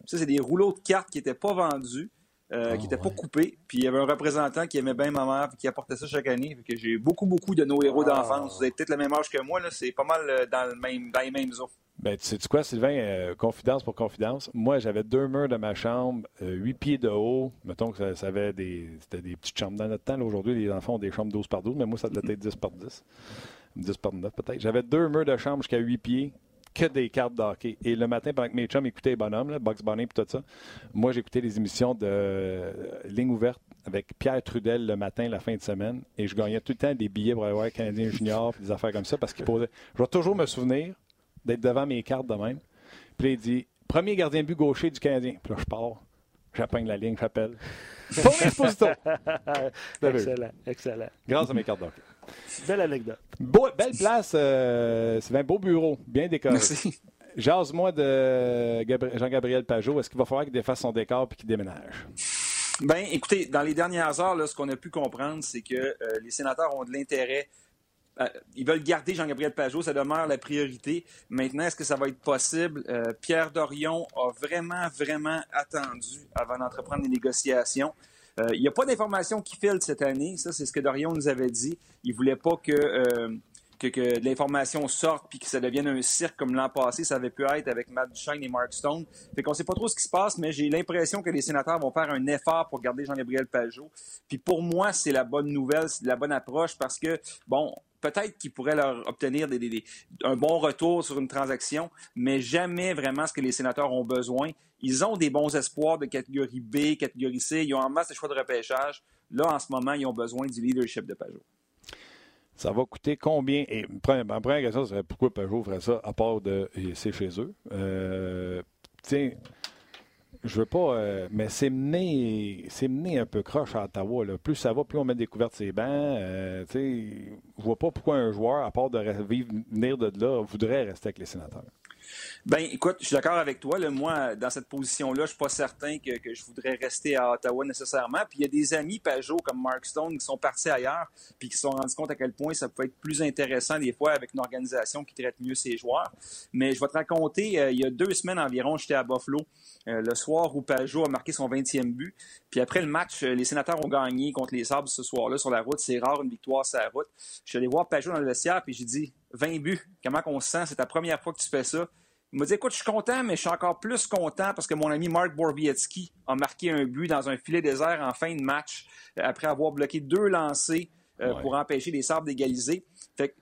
Ça, c'est des rouleaux de cartes qui n'étaient pas vendus. Euh, qui n'étaient ah, pas coupés. Puis il y avait un représentant qui aimait bien ma mère et qui apportait ça chaque année. que j'ai beaucoup, beaucoup de nos héros d'enfance. Vous avez peut-être le même âge que moi. C'est pas mal euh, dans, le même, dans les mêmes eaux.
Ben, tu sais quoi, Sylvain, euh, confidence pour confidence. Moi, j'avais deux murs de ma chambre, euh, huit pieds de haut. Mettons que ça, avait des, c'était des petites chambres. Dans notre temps, aujourd'hui, les enfants ont des chambres 12 par 12, mais moi, ça devait être 10 par 10. 10 par 9 peut-être. J'avais deux murs de chambre jusqu'à huit pieds, que des cartes d'hockey. Et le matin, pendant que mes chums écoutaient les bonhommes, Box Bunny et tout ça, moi, j'écoutais les émissions de euh, Ligne ouverte avec Pierre Trudel le matin, la fin de semaine. Et je gagnais tout le temps des billets pour aller voir Canadien Junior des affaires comme ça parce qu'il posait. Je vais toujours me souvenir d'être devant mes cartes de même. Puis là, il dit premier gardien de but gaucher du Canadien. Puis là, je pars. J'appelle la ligne, j'appelle. Ton exposito!
excellent, excellent.
Grâce à mes cartes d'hockey.
Belle anecdote.
belle place, euh, c'est un beau bureau, bien décoré. Merci. Jase-moi de Jean-Gabriel Pajot. Est-ce qu'il va falloir qu'il défasse son décor et qu'il déménage?
Ben, écoutez, dans les dernières heures, là, ce qu'on a pu comprendre, c'est que euh, les sénateurs ont de l'intérêt euh, ils veulent garder Jean-Gabriel Pajot, ça demeure la priorité. Maintenant, est-ce que ça va être possible? Euh, Pierre Dorion a vraiment, vraiment attendu avant d'entreprendre les négociations. Euh, il n'y a pas d'informations qui filent cette année. Ça, c'est ce que Dorion nous avait dit. Il voulait pas que, que, l'information sorte puis que ça devienne un cirque comme l'an passé. Ça avait pu être avec Matt Duchesne et Mark Stone. Fait qu'on sait pas trop ce qui se passe, mais j'ai l'impression que les sénateurs vont faire un effort pour garder Jean-Gabriel Pajot. Puis pour moi, c'est la bonne nouvelle, c'est la bonne approche parce que, bon, peut-être qu'ils pourraient leur obtenir un bon retour sur une transaction, mais jamais vraiment ce que les sénateurs ont besoin. Ils ont des bons espoirs de catégorie B, catégorie C. Ils ont en masse de choix de repêchage. Là, en ce moment, ils ont besoin du leadership de Pajot.
Ça va coûter combien? Et ma première question serait pourquoi Pajot ferait ça à part de c'est chez eux? Euh, tiens, je veux pas, euh, mais c'est mené, c'est mené un peu croche à Ottawa. Là. Plus ça va, plus on met des couvertes ses bancs. Euh, je vois pas pourquoi un joueur, à part de venir de là, voudrait rester avec les sénateurs.
Ben, écoute, je suis d'accord avec toi. Moi, dans cette position-là, je suis pas certain que, je voudrais rester à Ottawa nécessairement. Puis il y a des amis Pajot comme Mark Stone qui sont partis ailleurs, puis qui se sont rendus compte à quel point ça peut être plus intéressant des fois avec une organisation qui traite mieux ses joueurs. Mais je vais te raconter, euh, il y a deux semaines environ, j'étais à Buffalo. Euh, le soir où Pajot a marqué son 20e but. Puis après le match, euh, les sénateurs ont gagné contre les Sabres ce soir-là sur la route. C'est rare une victoire sur la route. Je suis allé voir Pajot dans le vestiaire puis j'ai dit 20 buts. Comment on se sent? C'est ta première fois que tu fais ça. Il m'a dit écoute, je suis content, mais je suis encore plus content parce que mon ami Mark Borbietsky a marqué un but dans un filet désert en fin de match euh, après avoir bloqué deux lancers pour empêcher les Sabres d'égaliser. Fait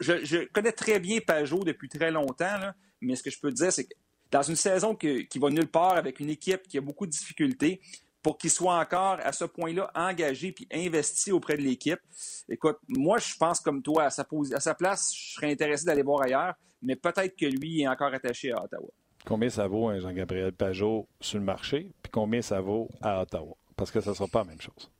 je, connais très bien Pajot depuis très longtemps, mais ce que je peux te dire, c'est que dans une saison qui va nulle part avec une équipe qui a beaucoup de difficultés, pour qu'il soit encore à ce point-là engagé puis investi auprès de l'équipe. Écoute, moi, je pense comme toi, à sa, à sa place, je serais intéressé d'aller voir ailleurs, mais peut-être que lui est encore attaché à Ottawa.
Combien ça vaut un Jean-Gabriel Pajot sur le marché, puis combien ça vaut à Ottawa? Parce que ça ne sera pas la même chose.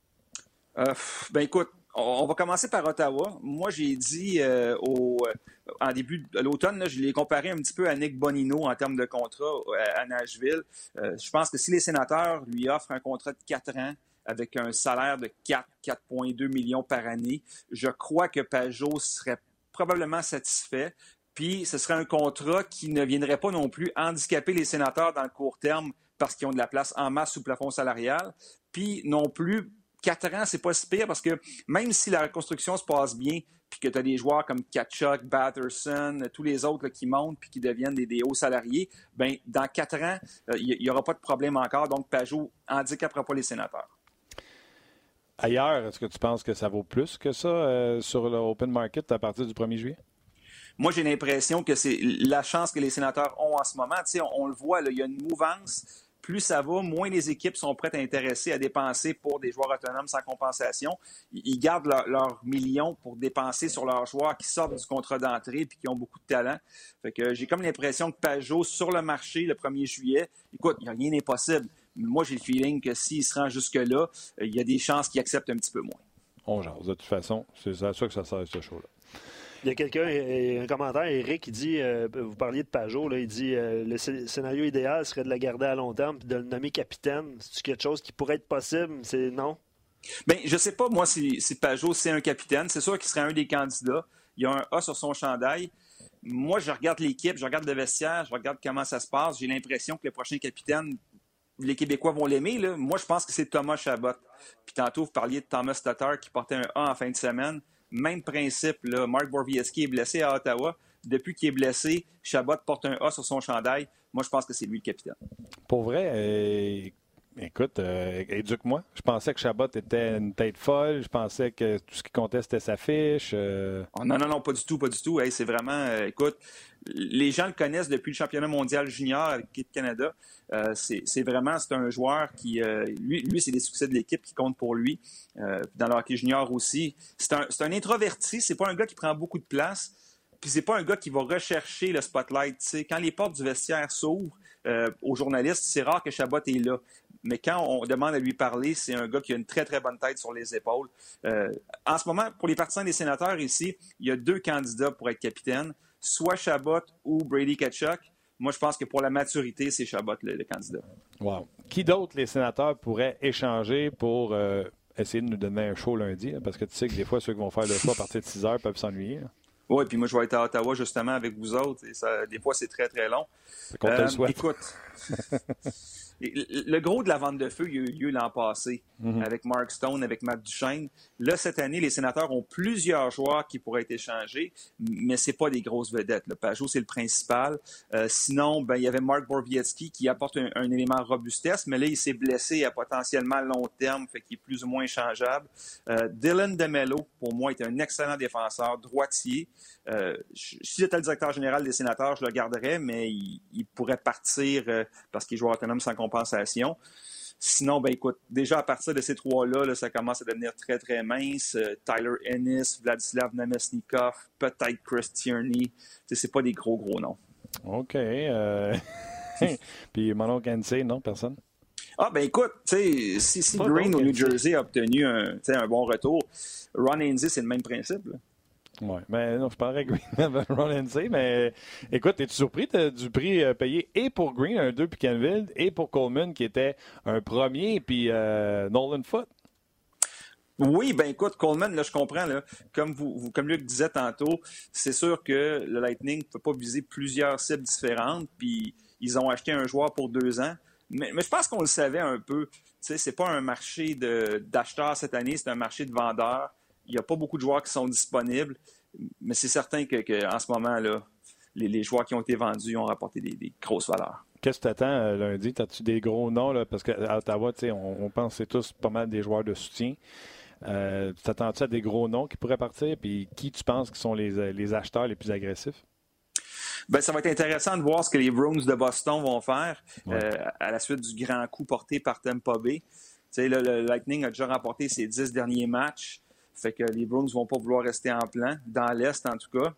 Euh, ben écoute, on va commencer par Ottawa. Moi, j'ai dit euh, au, euh, en début de l'automne, je l'ai comparé un petit peu à Nick Bonino en termes de contrat à, Nashville. je pense que si les sénateurs lui offrent un contrat de 4 ans avec un salaire de 4, 4,2 millions par année, je crois que Pajot serait probablement satisfait. Puis ce serait un contrat qui ne viendrait pas non plus handicaper les sénateurs dans le court terme parce qu'ils ont de la place en masse sous plafond salarial. Puis non plus, quatre ans, c'est pas si pire parce que même si la reconstruction se passe bien, puis que tu as des joueurs comme Kachuk, Batterson, tous les autres qui montent puis qui deviennent des, hauts salariés, ben dans quatre ans, il euh, n'y aura pas de problème encore. Donc, Pajot handicapera pas les sénateurs.
Ailleurs, est-ce que tu penses que ça vaut plus que ça euh, sur le open market à partir du 1er juillet?
Moi, j'ai l'impression que c'est la chance que les sénateurs ont en ce moment. On, on le voit, il y a une mouvance. Plus ça va, moins les équipes sont prêtes à intéresser à dépenser pour des joueurs autonomes sans compensation. Ils gardent leurs millions pour dépenser sur leurs joueurs qui sortent du contrat d'entrée et qui ont beaucoup de talent. Fait que j'ai comme l'impression que Pajot sur le marché le 1er juillet, écoute, rien n'est possible. Moi, j'ai le feeling que s'il se rend jusque-là, il y a des chances qu'il accepte un petit peu moins.
On jase. De toute façon, c'est à ça que ça sert, ce show-là.
Il y a quelqu'un, un commentaire, Eric, qui dit, euh, vous parliez de Pajot, là, il dit euh, le scénario idéal serait de la garder à long terme et de le nommer capitaine. C'est quelque chose qui pourrait être possible? C'est non?
Bien, je sais pas, moi, si, si Pajot, c'est un capitaine. C'est sûr qu'il serait un des candidats. Il y a un A sur son chandail. Moi, je regarde l'équipe, je regarde le vestiaire, je regarde comment ça se passe. J'ai l'impression que le prochain capitaine, les Québécois vont l'aimer. Moi, je pense que c'est Thomas Chabot. Puis tantôt, vous parliez de Thomas Tatar qui portait un A en fin de semaine. Même principe, là, Mark Borviesky est blessé à Ottawa. Depuis qu'il est blessé, Chabot porte un A sur son chandail. Moi, je pense que c'est lui le capitaine.
Pour vrai, euh, écoute, euh, éduque-moi. Je pensais que Chabot était une tête folle. Je pensais que tout ce qui comptait, c'était sa fiche. Euh.
Oh, non, non, non, pas du tout, pas du tout. c'est vraiment, écoute, les gens le connaissent depuis le championnat mondial junior avec l'équipe Canada. Euh, c'est vraiment c'est un joueur qui, euh, lui, c'est des succès de l'équipe qui comptent pour lui. Euh, dans le hockey junior aussi. C'est un, un introverti, c'est pas un gars qui prend beaucoup de place. Puis c'est pas un gars qui va rechercher le spotlight. Quand les portes du vestiaire s'ouvrent aux journalistes, c'est rare que Chabot est là. Mais quand on demande à lui parler, c'est un gars qui a une très, très bonne tête sur les épaules. en ce moment, pour les partisans des sénateurs ici, il y a deux candidats pour être capitaine, soit Chabot ou Brady Ketchuk. Moi, je pense que pour la maturité, c'est Chabot le, candidat.
Wow. Qui d'autre les sénateurs pourraient échanger pour euh, essayer de nous donner un show lundi? Hein? parce que tu sais que des fois, ceux qui vont faire le show à partir de 6 heures peuvent s'ennuyer.
Oui, puis moi, je vais être à Ottawa justement avec vous autres. Et ça, des fois, c'est très, très long.
Euh,
écoute, le gros de la vente de feu, il y a eu lieu l'an passé mhm. avec Mark Stone, avec Matt Duchesne. Là, cette année, les sénateurs ont plusieurs joueurs qui pourraient être échangés, mais ce pas des grosses vedettes. Le Pajot, c'est le principal. Euh, sinon, ben, il y avait Mark Borvietsky qui apporte un, élément robustesse, mais là, il s'est blessé à potentiellement long terme, fait qu'il est plus ou moins échangeable. Euh, Dylan DeMello, pour moi, est un excellent défenseur, droitier. Euh, si j'étais le directeur général des sénateurs, je le garderais, mais il, pourrait partir parce qu'il est joueur autonome sans compensation. Sinon, ben écoute, déjà à partir de ces trois-là, ça commence à devenir très, très mince. Euh, Tyler Ennis, Vladislav Namesnikov, peut-être Chris Tierney. C'est pas des gros, gros noms.
OK. Euh... Puis Manon Kensey, non, personne?
Ah, ben écoute, si, si Green au New Jersey a obtenu un, un bon retour, Ron Hainsey, c'est le même principe.
Oui, mais non, je parlerais Green avec Ron mais écoute, es-tu surpris du prix euh, payé et pour Green, un 2 puis Canville, et pour Coleman qui était un premier, puis euh, Nolan Foot?
Oui, ben écoute, Coleman, là, je comprends, là, comme vous, comme Luc disait tantôt, c'est sûr que le Lightning ne peut pas viser plusieurs cibles différentes, puis ils ont acheté un joueur pour deux ans. Mais, mais je pense qu'on le savait un peu. Tu sais, c'est pas un marché d'acheteurs cette année, c'est un marché de vendeurs. Il n'y a pas beaucoup de joueurs qui sont disponibles, mais c'est certain qu'en que, ce moment, là, les, joueurs qui ont été vendus ont rapporté des, grosses valeurs.
Qu'est-ce que tu attends euh, lundi? As-tu des gros noms? Là? Parce qu'à Ottawa, on, on pense que c'est tous pas mal des joueurs de soutien. Euh, T'attends-tu à des gros noms qui pourraient partir? Puis qui tu penses qui sont les, les acheteurs les plus agressifs?
Ben, ça va être intéressant de voir ce que les Bruins de Boston vont faire euh, à la suite du grand coup porté par Tampa Bay. le Lightning a déjà remporté ses dix derniers matchs. Fait que les Bruins ne vont pas vouloir rester en plan, dans l'Est en tout cas.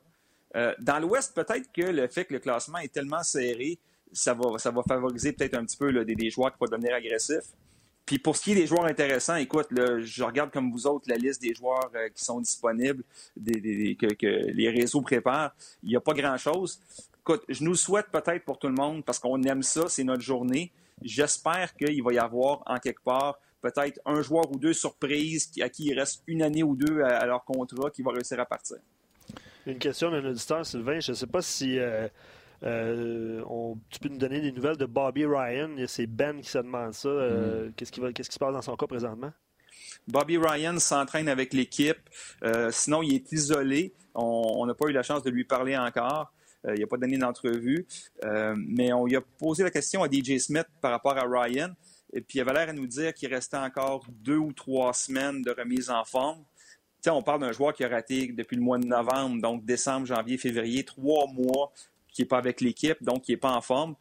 Euh, dans l'Ouest, peut-être que le fait que le classement est tellement serré, ça va, ça va favoriser peut-être un petit peu des, joueurs qui vont devenir agressifs. Puis pour ce qui est des joueurs intéressants, écoute, je regarde comme vous autres la liste des joueurs euh, qui sont disponibles, que, les réseaux préparent. Il n'y a pas grand-chose. Écoute, je nous souhaite peut-être pour tout le monde parce qu'on aime ça, c'est notre journée. J'espère qu'il va y avoir en quelque part peut-être un joueur ou deux surprises à qui il reste une année ou deux à, leur contrat qui va réussir à partir.
Une question d'un auditeur, Sylvain. Je ne sais pas si euh, euh, tu peux nous donner des nouvelles de Bobby Ryan. C'est Ben qui se demande ça. Euh, mm. Qu'est-ce qui, qui se passe dans son cas présentement?
Bobby Ryan s'entraîne avec l'équipe. sinon, il est isolé. On n'a pas eu la chance de lui parler encore. il n'y a pas donné d'entrevue. mais on lui a posé la question à DJ Smith par rapport à Ryan. Et puis, il avait l'air à nous dire qu'il restait encore deux ou trois semaines de remise en forme. on parle d'un joueur qui a raté depuis le mois de novembre, donc décembre, janvier, février, trois mois qui n'est pas avec l'équipe, donc qui n'est pas en forme.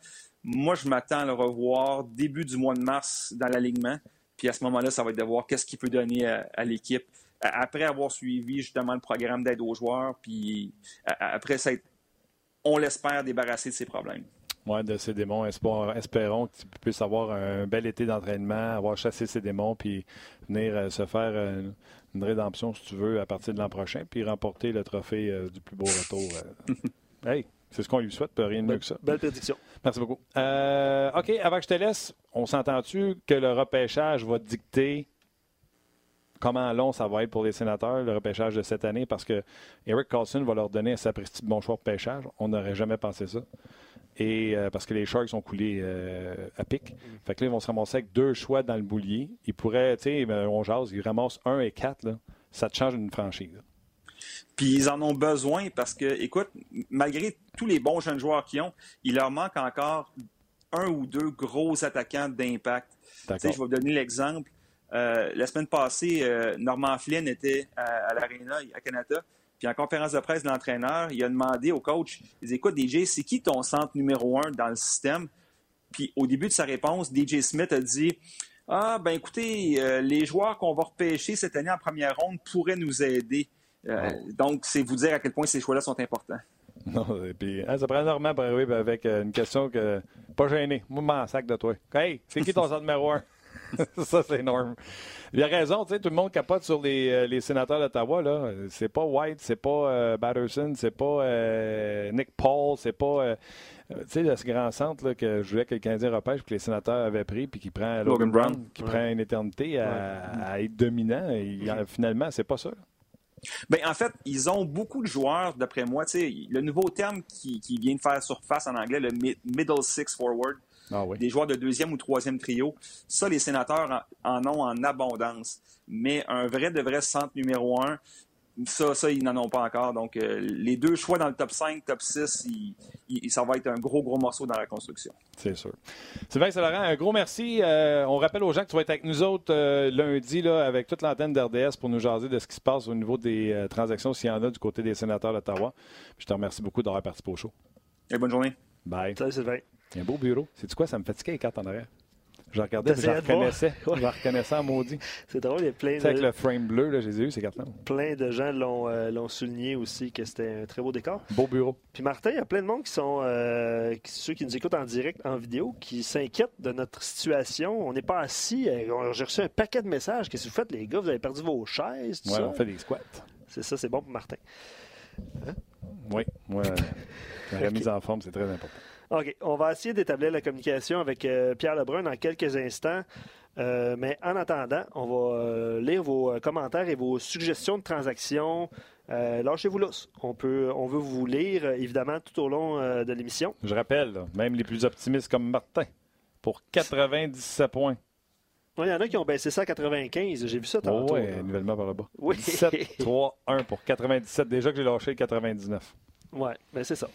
Moi, je m'attends à le revoir début du mois de mars dans l'alignement. Puis à ce moment-là, ça va être de voir qu'est-ce qu'il peut donner à, l'équipe après avoir suivi justement le programme d'aide aux joueurs. Puis après ça, on l'espère débarrasser de ses problèmes.
Oui, de ces démons. Espérons que tu puisses avoir un bel été d'entraînement, avoir chassé ces démons, puis venir euh, se faire euh, une rédemption, si tu veux, à partir de l'an prochain, puis remporter le trophée euh, du plus beau retour. hey, c'est ce qu'on lui souhaite, rien de mieux que ça.
Belle prédiction.
Merci beaucoup. OK, avant que je te laisse, on s'entend-tu que le repêchage va dicter comment long ça va être pour les sénateurs, le repêchage de cette année, parce que Eric Carlson va leur donner un sapristi bon choix de pêchage. On n'aurait jamais pensé ça. Et euh, parce que les Sharks ont coulé euh, à pic. Fait que là, ils vont se ramasser avec deux choix dans le boulier. Ils pourraient, tu sais, ben, on jase, ils ramassent un et quatre. Là. Ça te change une franchise.
Puis ils en ont besoin parce que, écoute, malgré tous les bons jeunes joueurs qu'ils ont, il leur manque encore un ou deux gros attaquants d'impact. Je vais vous donner l'exemple. Euh, la semaine passée, Norman Flynn était à, à l'Arena à Canada. Puis en conférence de presse de l'entraîneur, il a demandé au coach, il dit, écoute, DJ, c'est qui ton centre numéro un dans le système? Puis au début de sa réponse, DJ Smith a dit, ah, ben écoutez, euh, les joueurs qu'on va repêcher cette année en première ronde pourraient nous aider. Euh, donc, c'est vous dire à quel point ces choix-là sont importants.
Non, et puis, hein, ça prend énormément pour arriver avec euh, une question que. Pas gêné. Moi, m'en sac de toi. Hey, c'est qui ton centre numéro un? ça, c'est énorme. Il a raison, tu sais, tout le monde capote sur les, euh, les sénateurs d'Ottawa, là. C'est pas White, c'est pas euh, Batterson, c'est pas euh, Nick Paul, c'est pas. tu sais, ce grand centre là, que je voulais que le Canadien repêche, que les sénateurs avaient pris, puis qui prend Logan, Brown, qui prend une éternité à, être dominant. Et, finalement, c'est pas ça.
Bien, en fait, ils ont beaucoup de joueurs, d'après moi. Tu sais, le nouveau terme qui, qui, vient de faire surface en anglais, le middle six forward. Ah des joueurs de deuxième ou troisième trio. Ça, les sénateurs en, ont en abondance. Mais un vrai de vrai centre numéro un, ça, ça ils n'en ont pas encore. Donc, euh, les deux choix dans le top 5, top 6, ça va être un gros, gros morceau dans la construction.
C'est sûr. Sylvain Laurent, un gros merci. Euh, on rappelle aux gens que tu vas être avec nous autres euh, lundi là, avec toute l'antenne d'RDS pour nous jaser de ce qui se passe au niveau des transactions, s'il y en a du côté des sénateurs d'Ottawa. Je te remercie beaucoup d'avoir participé au show.
Et bonne journée.
Bye.
Salut Sylvain.
Un beau bureau. C'est quoi? Ça me fatiguait les cartes en arrière. Je regardais, je reconnaissais. Je reconnaissais en maudit.
C'est drôle, il y a plein
de. avec le frame bleu, là, j'ai eu ces cartes-là.
Plein de gens euh, l'ont souligné aussi que c'était un très beau décor.
Beau bureau.
Puis Martin, il y a plein de monde qui sont. Euh, ceux qui nous écoutent en direct, en vidéo, qui s'inquiètent de notre situation. On n'est pas assis. Euh, j'ai reçu un paquet de messages. Qu'est-ce que vous faites, les gars? Vous avez perdu vos chaises, tout
ouais, on fait des squats.
C'est ça, c'est bon pour Martin.
Hein? Oui, ouais. la remise en forme, c'est très important.
OK. On va essayer d'établir la communication avec euh, Pierre Lebrun dans quelques instants. Euh, mais en attendant, on va euh, lire vos commentaires et vos suggestions de transactions. Lâchez-vous lousse. On, peut, on veut vous lire, évidemment, tout au long de l'émission.
Je rappelle, même les plus optimistes comme Martin, pour 97 points.
Il y en a qui ont baissé ça à 95. J'ai vu ça tantôt.
Oh, oui, nouvellement par là-bas. Oui. 7, 3, 1 pour 97. Déjà que j'ai lâché 99.
Oui, mais c'est ça.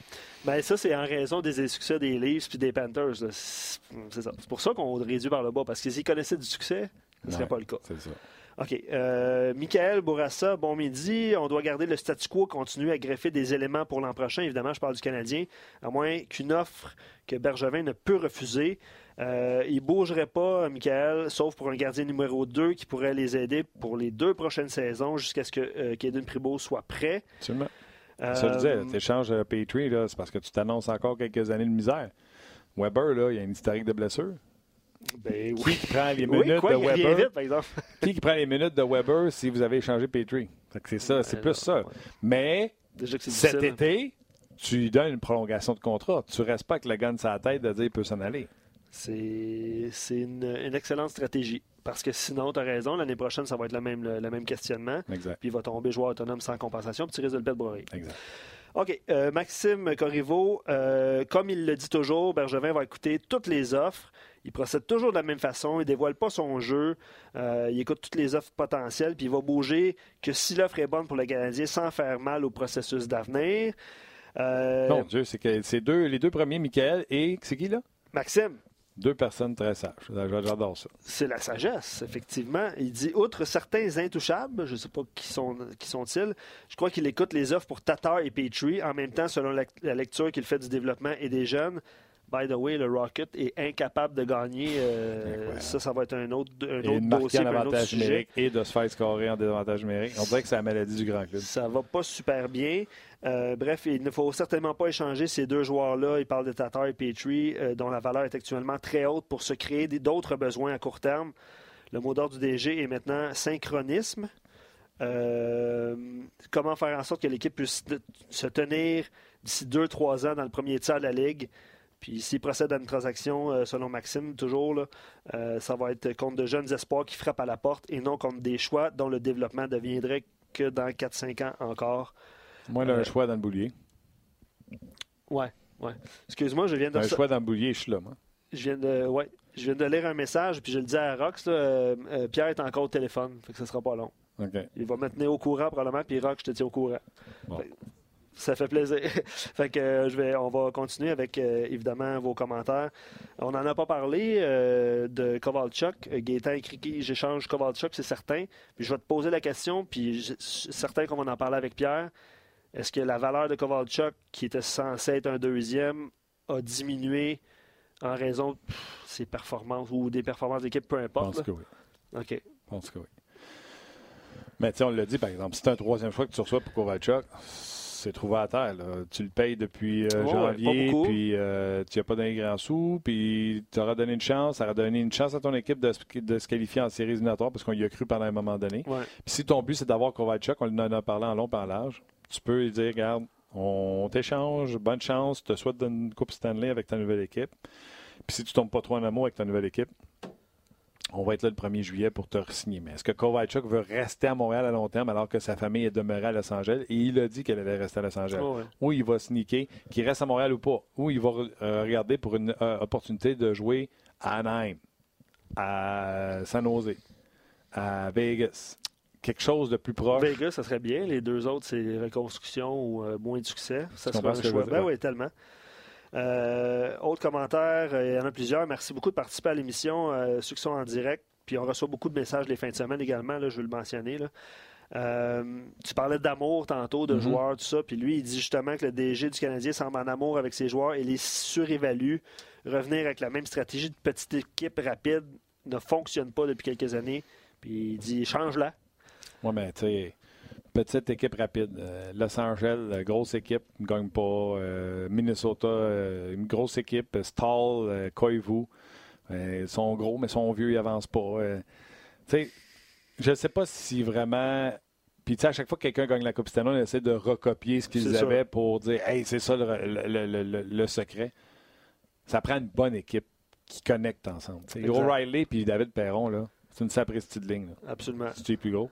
Ben, ça, c'est en raison des succès des Leafs et des Panthers. C'est ça. C'est pour ça qu'on réduit par le bas, parce que s'ils connaissaient du succès, ce ne serait pas le cas.
C'est ça.
OK. Euh, Michael Bourassa, bon midi. On doit garder le statu quo, continuer à greffer des éléments pour l'an prochain. Évidemment, je parle du Canadien, à moins qu'une offre que Bergevin ne peut refuser. Euh, il ne bougerait pas, Michael, sauf pour un gardien numéro 2 qui pourrait les aider pour les deux prochaines saisons jusqu'à ce que euh, Kaden soit prêt.
Absolument. Ça, je disais, euh, tu échanges Petrie, c'est parce que tu t'annonces encore quelques années de misère. Weber, là, il y a une historique de blessure.
Ben
Qui,
oui.
qui prend les
Oui,
minutes
quoi,
de Weber?
vite, par exemple.
Qui, qui prend les minutes de Weber si vous avez échangé Petrie? C'est ça, c'est
Ben
plus ça.
ouais.
Mais
Déjà que c'est
cet
difficile.
été, tu lui donnes une prolongation de contrat. Tu restes pas avec le gun sur la tête de dire qu'il peut s'en aller.
C'est c'est une, une excellente stratégie. Parce que sinon, tu as raison, l'année prochaine, ça va être le même, le, le même questionnement.
Exact.
Puis il va tomber joueur autonome sans compensation, puis tu risques de le perdre broyer.
Exact.
OK. euh, Maxime Corriveau, euh, comme il le dit toujours, Bergevin va écouter toutes les offres. Il procède toujours de la même façon. Il dévoile pas son jeu. Euh, il écoute toutes les offres potentielles. Puis il va bouger que si l'offre est bonne pour le Canadien sans faire mal au processus d'avenir.
Mon Dieu, c'est que c'est deux, les deux premiers, Michael et c'est qui là?
Maxime,
Deux personnes très sages. J'adore ça.
c'est la sagesse, effectivement. Il dit, outre certains intouchables, je ne sais pas qui sont qui sont-ils, je crois qu'il écoute les offres pour Tatar et Petrie en même temps, selon la, la lecture qu'il fait du développement et des jeunes. By the way, le Rocket est incapable de gagner. euh, ça, ça va être un autre, un
Et
autre
de
dossier, un autre sujet.
et de se faire scorer en désavantage numérique. On dirait que c'est la maladie du grand club.
Ça va pas super bien. Euh, bref, il ne faut certainement pas échanger ces deux joueurs-là. Il parle de Tatar et Petrie, euh, dont la valeur est actuellement très haute pour se créer d'autres besoins à court terme. Le mot d'ordre du DG est maintenant synchronisme. Euh, comment faire en sorte que l'équipe puisse se tenir d'ici deux, trois ans dans le premier tiers de la Ligue? Puis s'il procède à une transaction, euh, selon Maxime, toujours, là, euh, ça va être contre de jeunes espoirs qui frappent à la porte et non contre des choix dont le développement deviendrait que dans 4-5 ans encore.
Moi, il a
Euh,
un choix dans le boulier.
Ouais, ouais. Excuse-moi, je viens de
Un choix dans le boulier, je suis là, moi.
je viens de ouais, je viens de lire un message puis je le dis à Rox là, euh, Pierre est encore au téléphone, fait que ça sera pas long. Il va me tenir au courant probablement puis Rox, je te tiens au courant.
Bon.
Fait- Ça fait plaisir. fait que euh, je vais, on va continuer avec euh, évidemment vos commentaires. On n'en a pas parlé euh, de Kovalchuk. Euh, Gaétan écrit j'échange Kovalchuk, c'est certain. Puis je vais te poser la question, puis je suis certain qu'on va en parler avec Pierre. Est-ce que la valeur de Kovalchuk, qui était censé être un deuxième, a diminué en raison de pff, ses performances ou des performances d'équipe, peu
Je
importe?
pense que oui.
OK.
Je pense que oui. Mais tu on l'a dit, par exemple, si c'est un troisième choix que tu reçois pour Kovalchuk, c'est trouvé à terre. là. Tu le payes depuis euh,
ouais,
janvier, puis euh, tu n'as pas donné grand sou, puis tu auras donné une chance, ça aurait donné une chance à ton équipe de, se- de se qualifier en séries éliminatoires parce qu'on y a cru pendant un moment donné.
Ouais.
Puis si ton but, c'est d'avoir Kovalchuk, on en a parlé en long en large, tu peux lui dire, regarde, on t'échange, bonne chance, te souhaite une Coupe Stanley avec ta nouvelle équipe. Puis si tu tombes pas trop en amour avec ta nouvelle équipe, on va être là le 1er juillet pour te signer. Mais est-ce que Kovalchuk veut rester à Montréal à long terme alors que sa famille est demeurée à Los Angeles? Et il a dit qu'elle allait rester à Los Angeles.
Ouais.
Ou il va sneaker, qu'il reste à Montréal ou pas. Ou il va euh, regarder pour une euh, opportunité de jouer à Anaheim, à San Jose, à Vegas. Quelque chose de plus proche.
Vegas, ça serait bien. Les deux autres, c'est reconstruction ou euh, moins de succès. Ça serait un choix. Ben oui, tellement. Euh, autre commentaire, euh, il y en a plusieurs. Merci beaucoup de participer à l'émission. euh, ceux qui sont en direct. Puis on reçoit beaucoup de messages les fins de semaine également, là, je veux le mentionner. là. Euh, tu parlais d'amour tantôt, de
Mhm.
joueurs, tout ça. Puis lui, il dit justement que le DG du Canadien semble en amour avec ses joueurs et les surévalue. Revenir avec la même stratégie de petite équipe rapide ne fonctionne pas depuis quelques années. Puis il dit change-la.
Oui, mais tu sais, petite équipe rapide. Euh, Los Angeles, euh, grosse équipe, ne gagne pas. Euh, Minnesota, euh, une grosse équipe. Stahl, Koivu. Ils sont gros, mais ils sont vieux, ils avancent pas. Tu sais, je ne sais pas si vraiment. Puis, tu sais, à chaque fois que quelqu'un gagne la Coupe Stanley, on essaie de recopier ce qu'ils avaient pour dire Hey, c'est ça le, le- le- le- le secret. Ça prend une bonne équipe qui connecte ensemble. O'Reilly puis David Perron, là, c'est une sapristi de ligne. là.
Absolument.
C'est plus gros?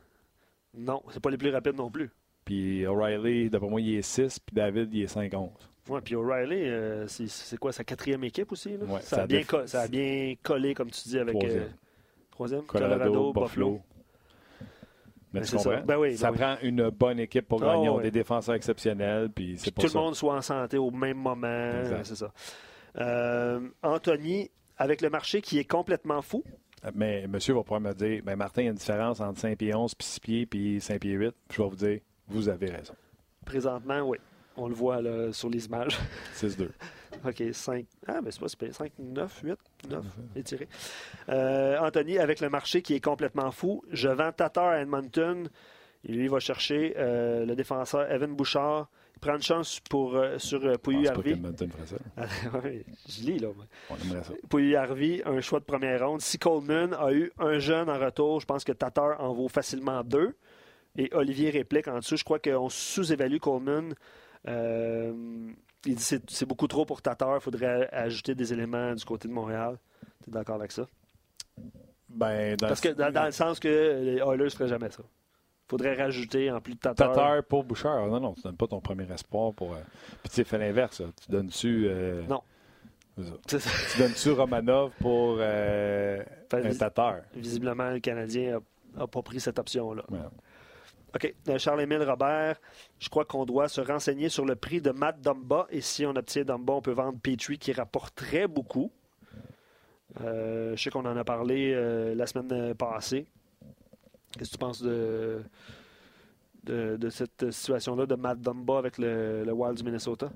Non, c'est pas les plus rapides non plus.
Puis O'Reilly, d'après moi, il est 6, puis David, il est 5-11.
Ouais, puis O'Reilly, euh, c'est- quoi sa quatrième équipe aussi? là?
Ouais,
ça,
ça
a bien ça a bien collé, comme tu dis, avec.
Troisième.
euh, troisième?
Colorado, Buffalo. Mais
Ben,
tu
ça.
comprends?
Ben oui,
ça
ben oui.
prend une bonne équipe pour
Ah,
gagner. Ont
ouais.
des défenseurs exceptionnels, puis
tout
ça.
le monde soit en santé au même moment. C'est ça. Euh, Anthony, avec le marché qui est complètement fou,
Mais monsieur va pouvoir me dire, ben Martin, il y a une différence entre 5 pieds 11, puis 6 pieds, puis 5 pieds 8. Je vais vous dire, vous avez raison.
présentement, oui. On le voit là, sur les images.
6-2.
OK, 5. Ah, mais c'est pas super. 5, 9, 8, 9, étiré. Euh, Anthony, avec le marché qui est complètement fou, je vends Tatar à Edmonton. Et lui, il va chercher euh, le défenseur Evan Bouchard. Une chance pour, euh, sur euh,
Je
Pouilly Harvey. Ouais, je lis, là. moi.
On aimerait ça.
Pouilly Harvey, un choix de première ronde. Si Coleman a eu un jeune en retour, je pense que Tatar en vaut facilement deux. Et Olivier réplique en dessous. Je crois qu'on sous-évalue Coleman. Euh, il dit c'est c'est beaucoup trop pour Tatar. Il faudrait ajouter des éléments du côté de Montréal. Tu es d'accord avec ça?
Ben, dans
Parce que dans, dans le sens que les Oilers ne feraient jamais ça. Il faudrait rajouter en plus de Tatar.
Tatar pour Bouchard. Ah, Non, non, tu donnes pas ton premier espoir pour. euh, Puis tu fais l'inverse. Tu donnes-tu. euh,
Non.
ça. Tu donnes-tu Romanov pour euh, un Tatar?
Visiblement, le Canadien n'a pas pris cette option-là.
Ouais.
OK. Euh, Charles-Émile Robert, je crois qu'on doit se renseigner sur le prix de Matt Dumba. Et si on obtient Dumba, on peut vendre Petrie qui rapporterait beaucoup. Euh, je sais qu'on en a parlé la semaine passée. Qu'est-ce que tu penses de, de, de cette situation-là de Matt Dumba avec le, le Wild du Minnesota?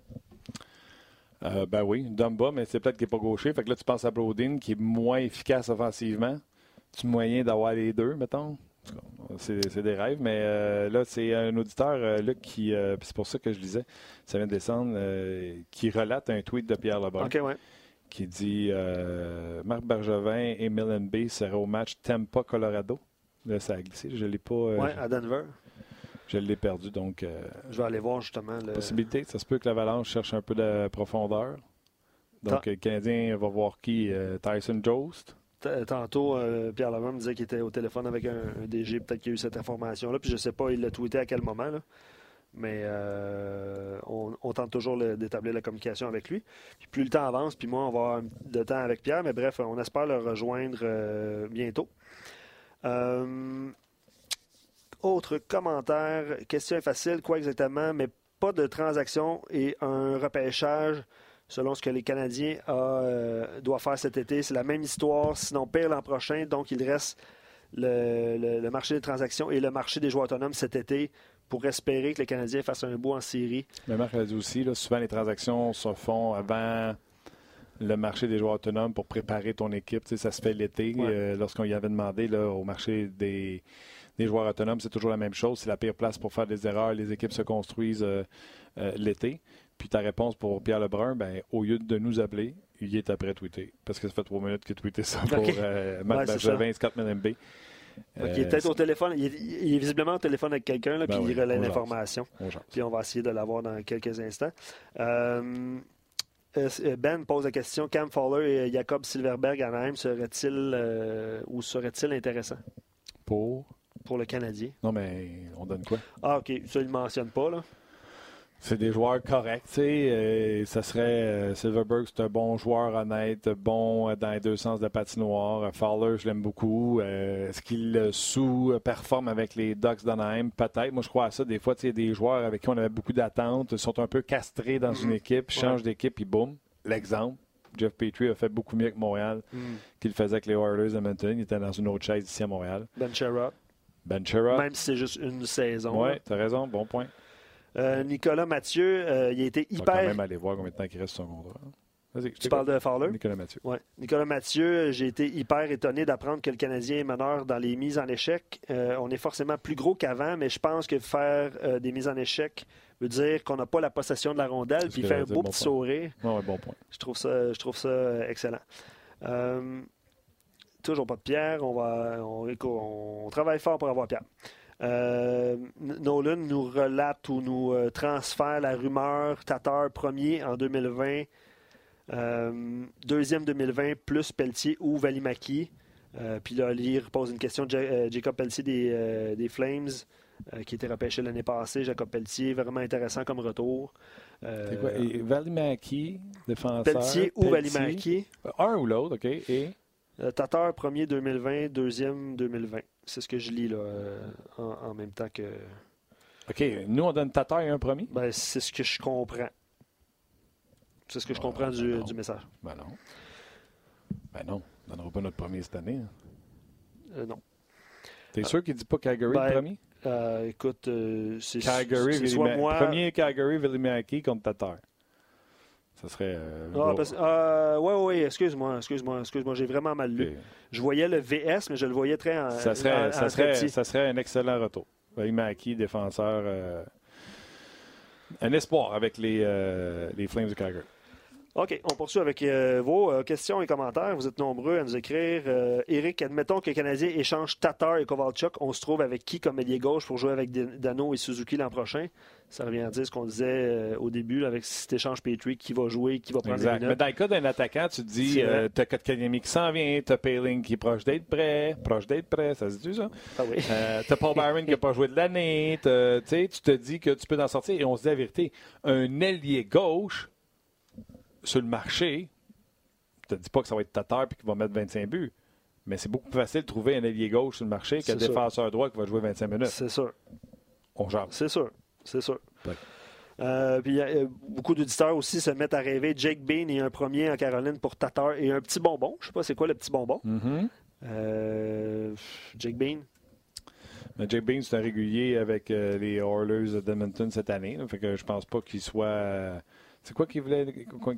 Euh, ben oui, Dumba, mais c'est peut-être qu'il n'est pas gaucher. Fait que là, tu penses à Brodin, qui est moins efficace offensivement. Tu moyen d'avoir les deux, mettons? C'est des rêves, mais euh, là, c'est un auditeur, euh, Luc, qui. euh, c'est pour ça que je disais, ça vient de descendre, qui relate un tweet de Pierre Lebrun.
Ouais.
qui dit Marc Bergevin et Millen B seraient au match Tampa-Colorado. Là, ça a glissé. Je l'ai pas. euh,
Ouais, à Denver.
je l'ai perdu. Donc, euh,
Je vais aller voir justement. Le...
possibilité. Ça se peut que l'Avalanche cherche un peu de profondeur. Donc, le Canadien va voir qui euh, Tyson Jost.
Tantôt, Pierre Laverne me disait qu'il était au téléphone avec un, un DG. Peut-être qu'il y a eu cette information-là. Puis je sais pas, il l'a tweeté à quel moment. là. Mais on, on tente toujours d'établir la communication avec lui. Puis plus le temps avance, puis moi, on va avoir de temps avec Pierre. Mais bref, on espère le rejoindre bientôt. Euh, autre commentaire. Question est facile. Quoi exactement? Mais pas de transaction et un repêchage selon ce que les Canadiens a, euh, doivent faire cet été. C'est la même histoire, sinon pire l'an prochain. Donc, il reste le, marché des transactions et le marché des joueurs autonomes cet été pour espérer que les Canadiens fassent un bout en série.
Mais Marc l'a dit aussi, souvent les transactions se font avant le marché des joueurs autonomes pour préparer ton équipe. Tu sais, ça se fait l'été.
Ouais.
Euh, Lorsqu'on y avait demandé là, au marché des, des joueurs autonomes, c'est toujours la même chose. C'est la pire place pour faire des erreurs. Les équipes se construisent euh, euh, l'été. Puis ta réponse pour Pierre Lebrun, ben, au lieu de nous appeler, il est après tweeté. Parce que ça fait trois minutes qu'il a tweeté ça pour
Ok.
Marc
Ouais, c'est
Bergevin, Scott Millenby.
Donc, il est peut-être au téléphone. Il est, il est visiblement au téléphone avec quelqu'un,
Ben
puis
oui,
il relaie l'information. Puis on va essayer de l'avoir dans quelques instants. Euh, Ben pose la question Cam Fowler et Jacob Silverberg à serait-il euh, ou serait-il intéressant
Pour?
pour le Canadien
Non, mais on donne quoi?
Ah, OK. Ça, il ne mentionne pas. Là.
C'est des joueurs corrects, tu sais. euh, ça serait euh, Silverberg, c'est un bon joueur honnête, bon euh, dans les deux sens de patinoire. Fowler, je l'aime beaucoup. Est-ce qu'il sous-performe avec les Ducks d'Anaheim? Peut-être. Moi, je crois à ça. Des fois, tu sais, des joueurs avec qui on avait beaucoup d'attentes sont un peu castrés dans une équipe, changent d'équipe, puis boum. L'exemple. Jeff Petrie a fait beaucoup mieux que Montréal qu'il faisait avec les Oilers de Edmonton. Il était dans une autre chaise ici à Montréal.
Ben Sherrod.
Ben Chera.
Même si c'est juste une saison.
Oui, tu as raison. Bon point.
Euh, Nicolas Mathieu, euh, il a été
On va quand
hyper.
même aller voir combien de temps il reste sur son contrat. Je
Tu parles de Fowler?
Nicolas Mathieu.
Ouais. Nicolas Mathieu, j'ai été hyper étonné d'apprendre que le Canadien est meneur dans les mises en échec. Euh, on est forcément plus gros qu'avant, mais je pense que faire euh, des mises en échec veut dire qu'on n'a pas la possession de la rondelle, puis il fait un beau
bon
petit
point.
sourire.
Ouais, ouais, bon point.
Je trouve ça, je trouve ça euh, excellent. Euh, toujours pas de Pierre. On, va, on travaille fort pour avoir Pierre. Euh, Nolan nous relate ou nous euh, transfère la rumeur Tatar premier en 2020, euh, deuxième 2020 plus Pelletier ou Valimaki. Euh, puis là, lui pose une question. Ja- Jacob Pelletier des, des Flames, qui était repêché l'année passée. Jacob Pelletier, vraiment intéressant comme retour.
Quoi? Et Valimaki, défenseur.
Pelletier ou. Valimaki?
Un ou l'autre, OK. Et?
Tatar, premier 2020, deuxième 2020. C'est ce que je lis là, euh, en, en même temps que.
OK, nous, on donne Tatar et un premier?
Ben, c'est ce que je comprends. C'est ce que je comprends
Ah,
du,
ben
du message.
Ben non. Ben non, on ne donnera pas notre premier cette année. hein.
Euh, non.
T'es sûr qu'il ne dit pas Calgary
Ben,
le premier?
Euh, écoute, c'est
Calgary,
soit moi.
Premier Calgary, Valimaki contre Tatar. Ça serait... euh,
Ah, parce- euh, ouais, ouais, excuse-moi, excuse-moi, excuse-moi, j'ai vraiment mal lu. Je voyais le VS, mais je le voyais très en.
Ça serait,
en
ça, serait, ça serait un excellent retour. Valimaki, défenseur... euh, un espoir avec les, les Flames de Calgary.
OK, on poursuit avec euh, vos euh, questions et commentaires. Vous êtes nombreux à nous écrire. Euh, Eric, admettons que les Canadiens échangent Tatar et Kovalchuk. On se trouve avec qui comme ailier gauche pour jouer avec Dano et Suzuki l'an prochain? Ça revient à dire ce qu'on disait au début avec cet échange Petrie, qui va jouer, qui va prendre exact.
Mais dans le cas d'un attaquant, tu te dis, t'as Kotkaniemi qui s'en vient, t'as Paling qui est proche d'être prêt, proche d'être prêt, ça se dit ça?
Ah oui.
t'as Paul Byron qui n'a pas joué de l'année, tu te dis que tu peux en sortir et on se dit la vérité, un ailier gauche, sur le marché, je te dis pas que ça va être Tatar et qu'il va mettre 25 buts, mais c'est beaucoup plus facile de trouver un allié gauche sur le marché qu'un défenseur droit qui va jouer 25 minutes.
C'est sûr.
On jase.
C'est sûr. C'est sûr. Euh, puis euh, beaucoup d'auditeurs aussi se mettent à rêver Jake Bean et un premier en Caroline pour Tatar et un petit bonbon. Je sais pas c'est quoi le petit bonbon.
Mm-hmm.
Euh, Jake Bean.
Jake Bean, c'est un régulier avec les Oilers d'Edmonton cette année. Je fait que je pense pas qu'il soit c'est quoi qu'il voulait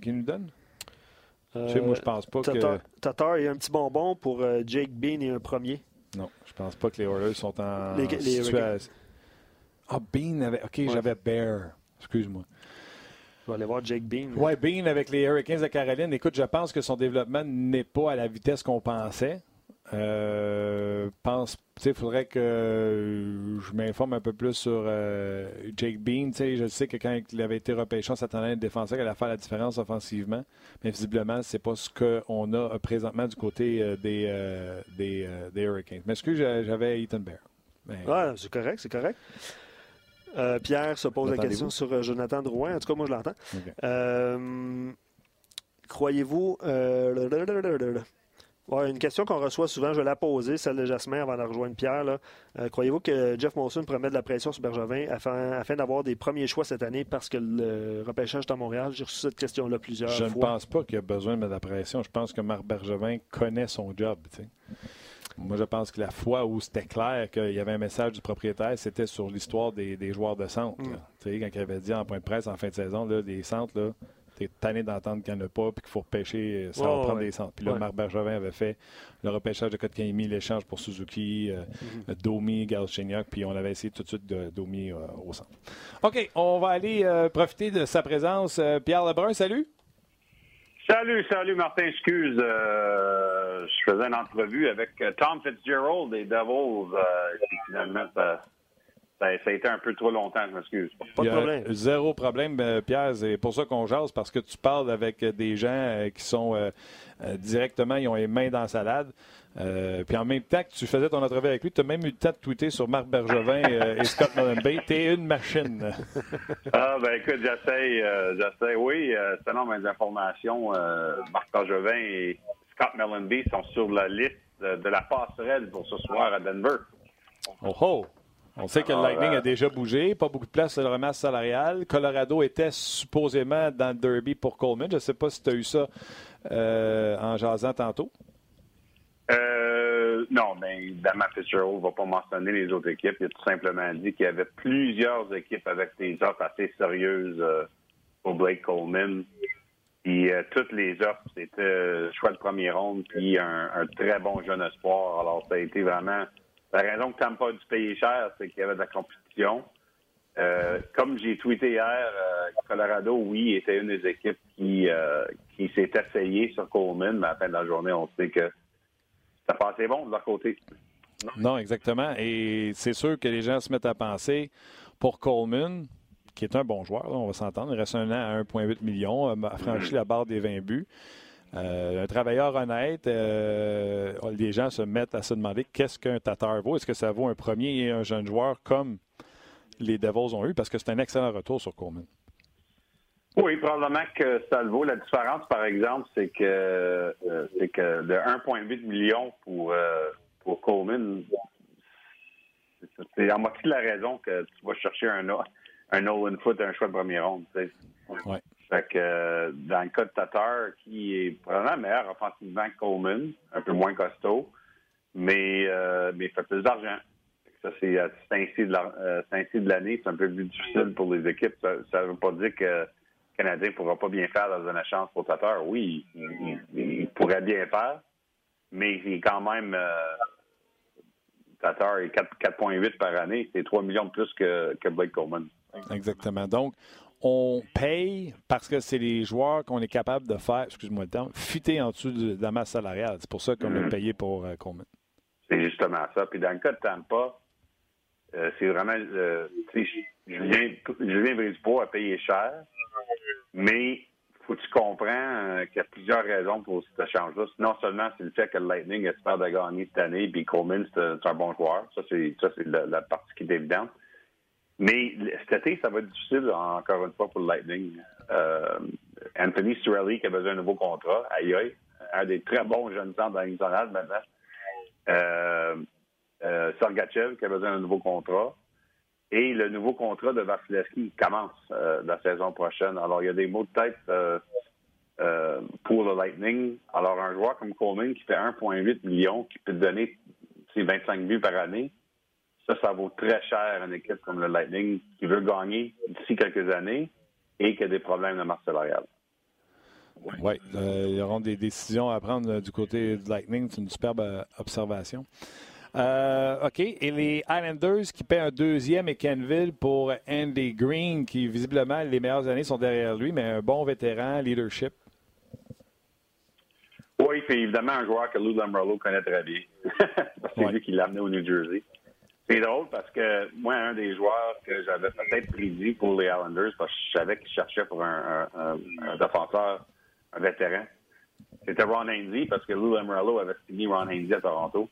qu'il nous donne? Euh, moi, je pense pas
Tatar, que. Tatar et un petit bonbon pour euh, Jake Bean et un premier.
Non, je pense pas que les Oilers sont en situation. Ah, Bean avait. Ok, j'avais Bear. Excuse-moi.
Je vais aller voir Jake Bean.
Oui, Bean avec les Hurricanes de Caroline. Écoute, je pense que son développement n'est pas à la vitesse qu'on pensait. Euh, pense, il faudrait que je m'informe un peu plus sur euh, Jake Bean. Je sais que quand il avait été repêché, on s'attendait à un défenseur qui allait faire la différence offensivement. Mais visiblement, c'est pas ce qu'on a présentement du côté euh, des, euh, des, des, Hurricanes. Mais que j'avais Ethan Bear?
C'est correct, c'est correct. Pierre se pose la question sur Jonathan Drouin. En tout cas, moi, je l'entends. Croyez-vous une question qu'on reçoit souvent, je vais la poser, celle de Jasmin avant de rejoindre Pierre. Euh, croyez-vous que Jeff Monson pourrait mettre de la pression sur Bergevin afin, d'avoir des premiers choix cette année parce que le repêchage est à Montréal? J'ai reçu cette question-là plusieurs
fois.
Je
ne pense pas qu'il y a besoin de mettre de la pression. Je pense que Marc Bergevin connaît son job. Moi, je pense que la fois où c'était clair qu'il y avait un message du propriétaire, c'était sur l'histoire des, joueurs de centre. Mm. Quand il avait dit en point de presse en fin de saison, là, des centres, là, t'es tanné d'entendre qu'il n'y en a pas puis qu'il faut repêcher euh, sans prendre des centres. Puis là, Marc Bergevin avait fait le repêchage de Kotkaniemi, l'échange pour Suzuki, euh, mm-hmm. Domi, Galchenyuk, puis on avait essayé tout de suite de Domi euh, au centre. OK, on va aller profiter de sa présence. Pierre Lebrun, salut.
Salut, salut Martin, excuse. je faisais une entrevue avec Tom Fitzgerald des Devils. finalement, ça, ça, a été un peu trop longtemps, je m'excuse.
Pas de problème. Zéro problème, euh, Pierre. C'est pour ça qu'on jase, parce que tu parles avec des gens euh, qui sont euh, directement, ils ont les mains dans la salade. puis en même temps que tu faisais ton entrevue avec lui, tu as même eu le temps de tweeter sur Marc Bergevin et Scott Mullenby. T'es une machine.
ah, ben écoute, j'essaie, j'essaie. Oui, selon mes informations, Marc Bergevin et Scott Mullenby sont sur la liste de la passerelle pour ce soir à Denver.
Oh oh! On sait que le Lightning a déjà bougé, pas beaucoup de place sur le remasse salarial. Colorado était supposément dans le derby pour Coleman. Je ne sais pas si tu as eu ça euh, en jasant tantôt.
Euh, non, mais évidemment, Fitzgerald ne va pas mentionner les autres équipes. Il a tout simplement dit qu'il y avait plusieurs équipes avec des offres assez sérieuses euh, pour Blake Coleman. Puis toutes les offres, c'était choix de premier ronde, puis un, un, très bon jeune espoir. Alors, ça a été vraiment la raison que Tampa a dû payer cher, c'est qu'il y avait de la compétition. Euh, comme j'ai tweeté hier, euh, Colorado, oui, était une des équipes qui, euh, qui s'est essayée sur Coleman, mais à la fin de la journée, on sait que ça passait bon de leur côté.
Non, exactement. Et c'est sûr que les gens se mettent à penser pour Coleman, qui est un bon joueur, on va s'entendre, il reste un an à 1,8 million, a franchi la barre des 20 buts. Euh, un travailleur honnête, euh, les gens se mettent à se demander qu'est-ce qu'un Tatar vaut. Est-ce que ça vaut un premier et un jeune joueur comme les Devils ont eu? Parce que c'est un excellent retour sur Coleman.
Oui, probablement que ça le vaut. La différence, par exemple, c'est que euh, c'est que de 1,8 million pour, pour Coleman, c'est en moitié de la raison que tu vas chercher un, un Nolan Foot un choix de première ronde.
Oui.
Fait que euh, dans le cas de Tatar, qui est probablement meilleur offensivement que Coleman, un peu moins costaud, mais, euh, mais fait plus d'argent. Ça, c'est euh, ainsi de l'année, c'est un peu plus difficile pour les équipes. Ça ne veut pas dire que le Canadien ne pourra pas bien faire dans une chance pour Tatar. Oui, il, pourrait bien faire, mais il est quand même Tatar est 4,8 par année. C'est 3 millions de plus que, que Blake Coleman.
Exactement. Donc, on paye parce que c'est les joueurs qu'on est capable de faire, excuse-moi le terme, fuiter en dessous de, la masse salariale. C'est pour ça qu'on a
Mhm.
payé pour euh, Coleman.
C'est justement ça. Puis dans le cas de Tampa, euh, c'est vraiment. euh, Julien, Julien Brisebois a payé cher, mais faut que tu comprends euh, qu'il y a plusieurs raisons pour cet échange-là. Non seulement c'est le fait que le Lightning espère de gagner cette année, puis Coleman, c'est un bon joueur. Ça, c'est ça, c'est la, la partie qui est évidente. Mais cet été, ça va être difficile, encore une fois, pour le Lightning. Euh, Anthony Cirelli, qui a besoin d'un nouveau contrat, aïe aïe, un des très bons jeunes centres dans maintenant. Euh, euh, Sergachev, qui a besoin d'un nouveau contrat. Et le nouveau contrat de Vasilevski commence euh, la saison prochaine. Alors, il y a des mots de tête pour le Lightning. Alors, un joueur comme Coleman qui fait 1,8 million, qui peut donner ses 25 buts par année, ça, ça vaut très cher à une équipe comme le Lightning qui veut gagner d'ici quelques années et qui a des problèmes de masse salariale.
Oui, euh, il y aura des décisions à prendre euh, du côté du Lightning. C'est une superbe euh, observation. Euh, OK. Et les Islanders qui paient un deuxième et Kenville pour Andy Green, qui visiblement, les meilleures années sont derrière lui, mais un bon vétéran, leadership.
Oui, puis évidemment un joueur que Lou Lambrello connaît très bien. c'est
Ouais.
lui qui l'a amené au New Jersey. C'est drôle parce que moi, un des joueurs que j'avais peut-être prédit pour les Islanders, parce que je savais qu'ils cherchaient pour un, défenseur, un vétéran, c'était Ron Hainsey parce que Lou Lambrello avait signé Ron Hainsey à Toronto.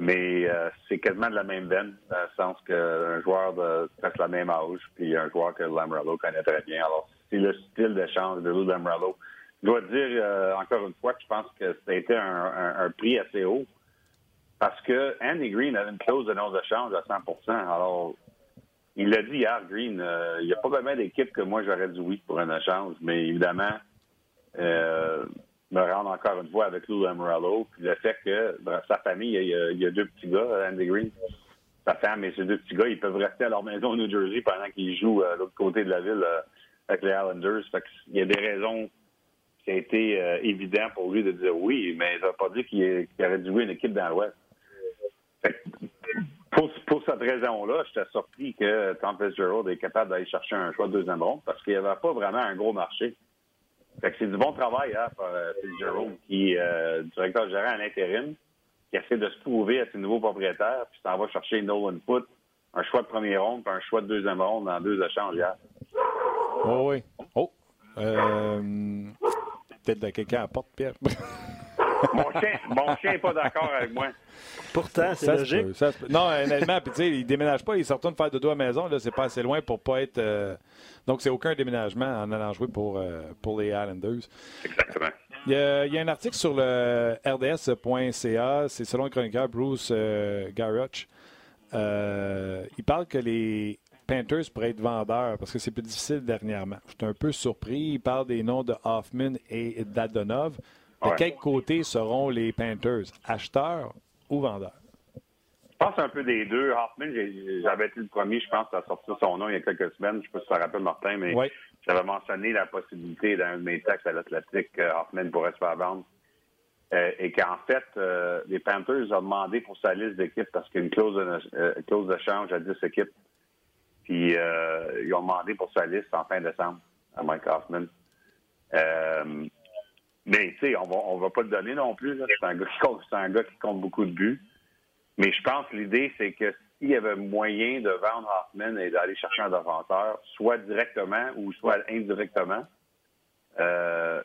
Mais euh, c'est quasiment de la même veine, dans le sens qu'un joueur de presque la même âge, puis un joueur que Lambrello connaît très bien. Alors, c'est le style d'échange de Lou Lambrello. Je dois dire, euh, encore une fois, que je pense que ça a été un prix assez haut parce que Andy Green avait une clause de non-échange à 100% Alors, il l'a dit hier, Green, euh, il n'y a pas vraiment d'équipe que moi j'aurais dit oui pour un échange, mais évidemment, euh, me rendre encore une fois avec Lou Lamorello, puis le fait que sa famille, il y, a, deux petits gars, Andy Green, sa femme et ses deux petits gars, ils peuvent rester à leur maison au New Jersey pendant qu'ils jouent à l'autre côté de la ville euh, avec les Islanders. Il y a des raisons qui a été euh, évident pour lui de dire oui, mais ça ne veut pas dire qu'il qu'il aurait dû jouer une équipe dans l'Ouest. Pour, pour cette raison-là, j'étais surpris que Tom Fitzgerald est capable d'aller chercher un choix de deuxième ronde parce qu'il n'y avait pas vraiment un gros marché. Fait que c'est du bon travail hein, par euh, Fitzgerald, qui euh, directeur gérant à l'intérim, qui essaie de se prouver à ses nouveaux propriétaires, puis s'en va chercher Nolan Foot, un choix de première ronde, puis un choix de deuxième ronde dans deux échanges hier.
Oh oui. Oh. Euh, Peut-être de quelqu'un à porte, Pierre.
Mon chien, mon chien n'est pas d'accord avec moi.
Pourtant, c'est
Ça se
logique.
peut, ça. Non, honnêtement, puis tu sais, il déménage pas, il se retourne faire de dos à la maison, là, c'est pas assez loin pour pas être. euh, Donc, c'est aucun déménagement en allant jouer pour, euh, pour les Islanders.
Exactement.
Il y, a, il y a un article sur le RDS.ca, c'est selon le chroniqueur Bruce euh, Garroch. Euh, il parle que les Panthers pourraient être vendeurs parce que c'est plus difficile dernièrement. Je suis un peu surpris. Il parle des noms de Hoffman et d'Adonov. De
Ouais.
quel côté seront les Panthers? Acheteurs ou vendeurs?
Je pense un peu des deux. Hoffman, j'avais été le premier, je pense, à sortir son nom il y a quelques semaines. Je ne sais pas si ça te rappelle, Martin, mais j'avais mentionné la possibilité d'un de mes textes à l'Atlantique que Hoffman pourrait se faire vendre. Euh, et qu'en fait, euh, les Panthers ont demandé pour sa liste d'équipes parce qu'il y a une clause de, euh, clause de change à 10 équipes. Puis euh, ils ont demandé pour sa liste en fin décembre à Mike Hoffman. Mais tu sais, on va, on va pas le donner non plus. C'est un, gars qui compte- c'est un gars qui compte beaucoup de buts. Mais je pense que l'idée, c'est que s'il y avait moyen de vendre Hoffman et d'aller chercher un défenseur, soit directement ou soit indirectement, euh,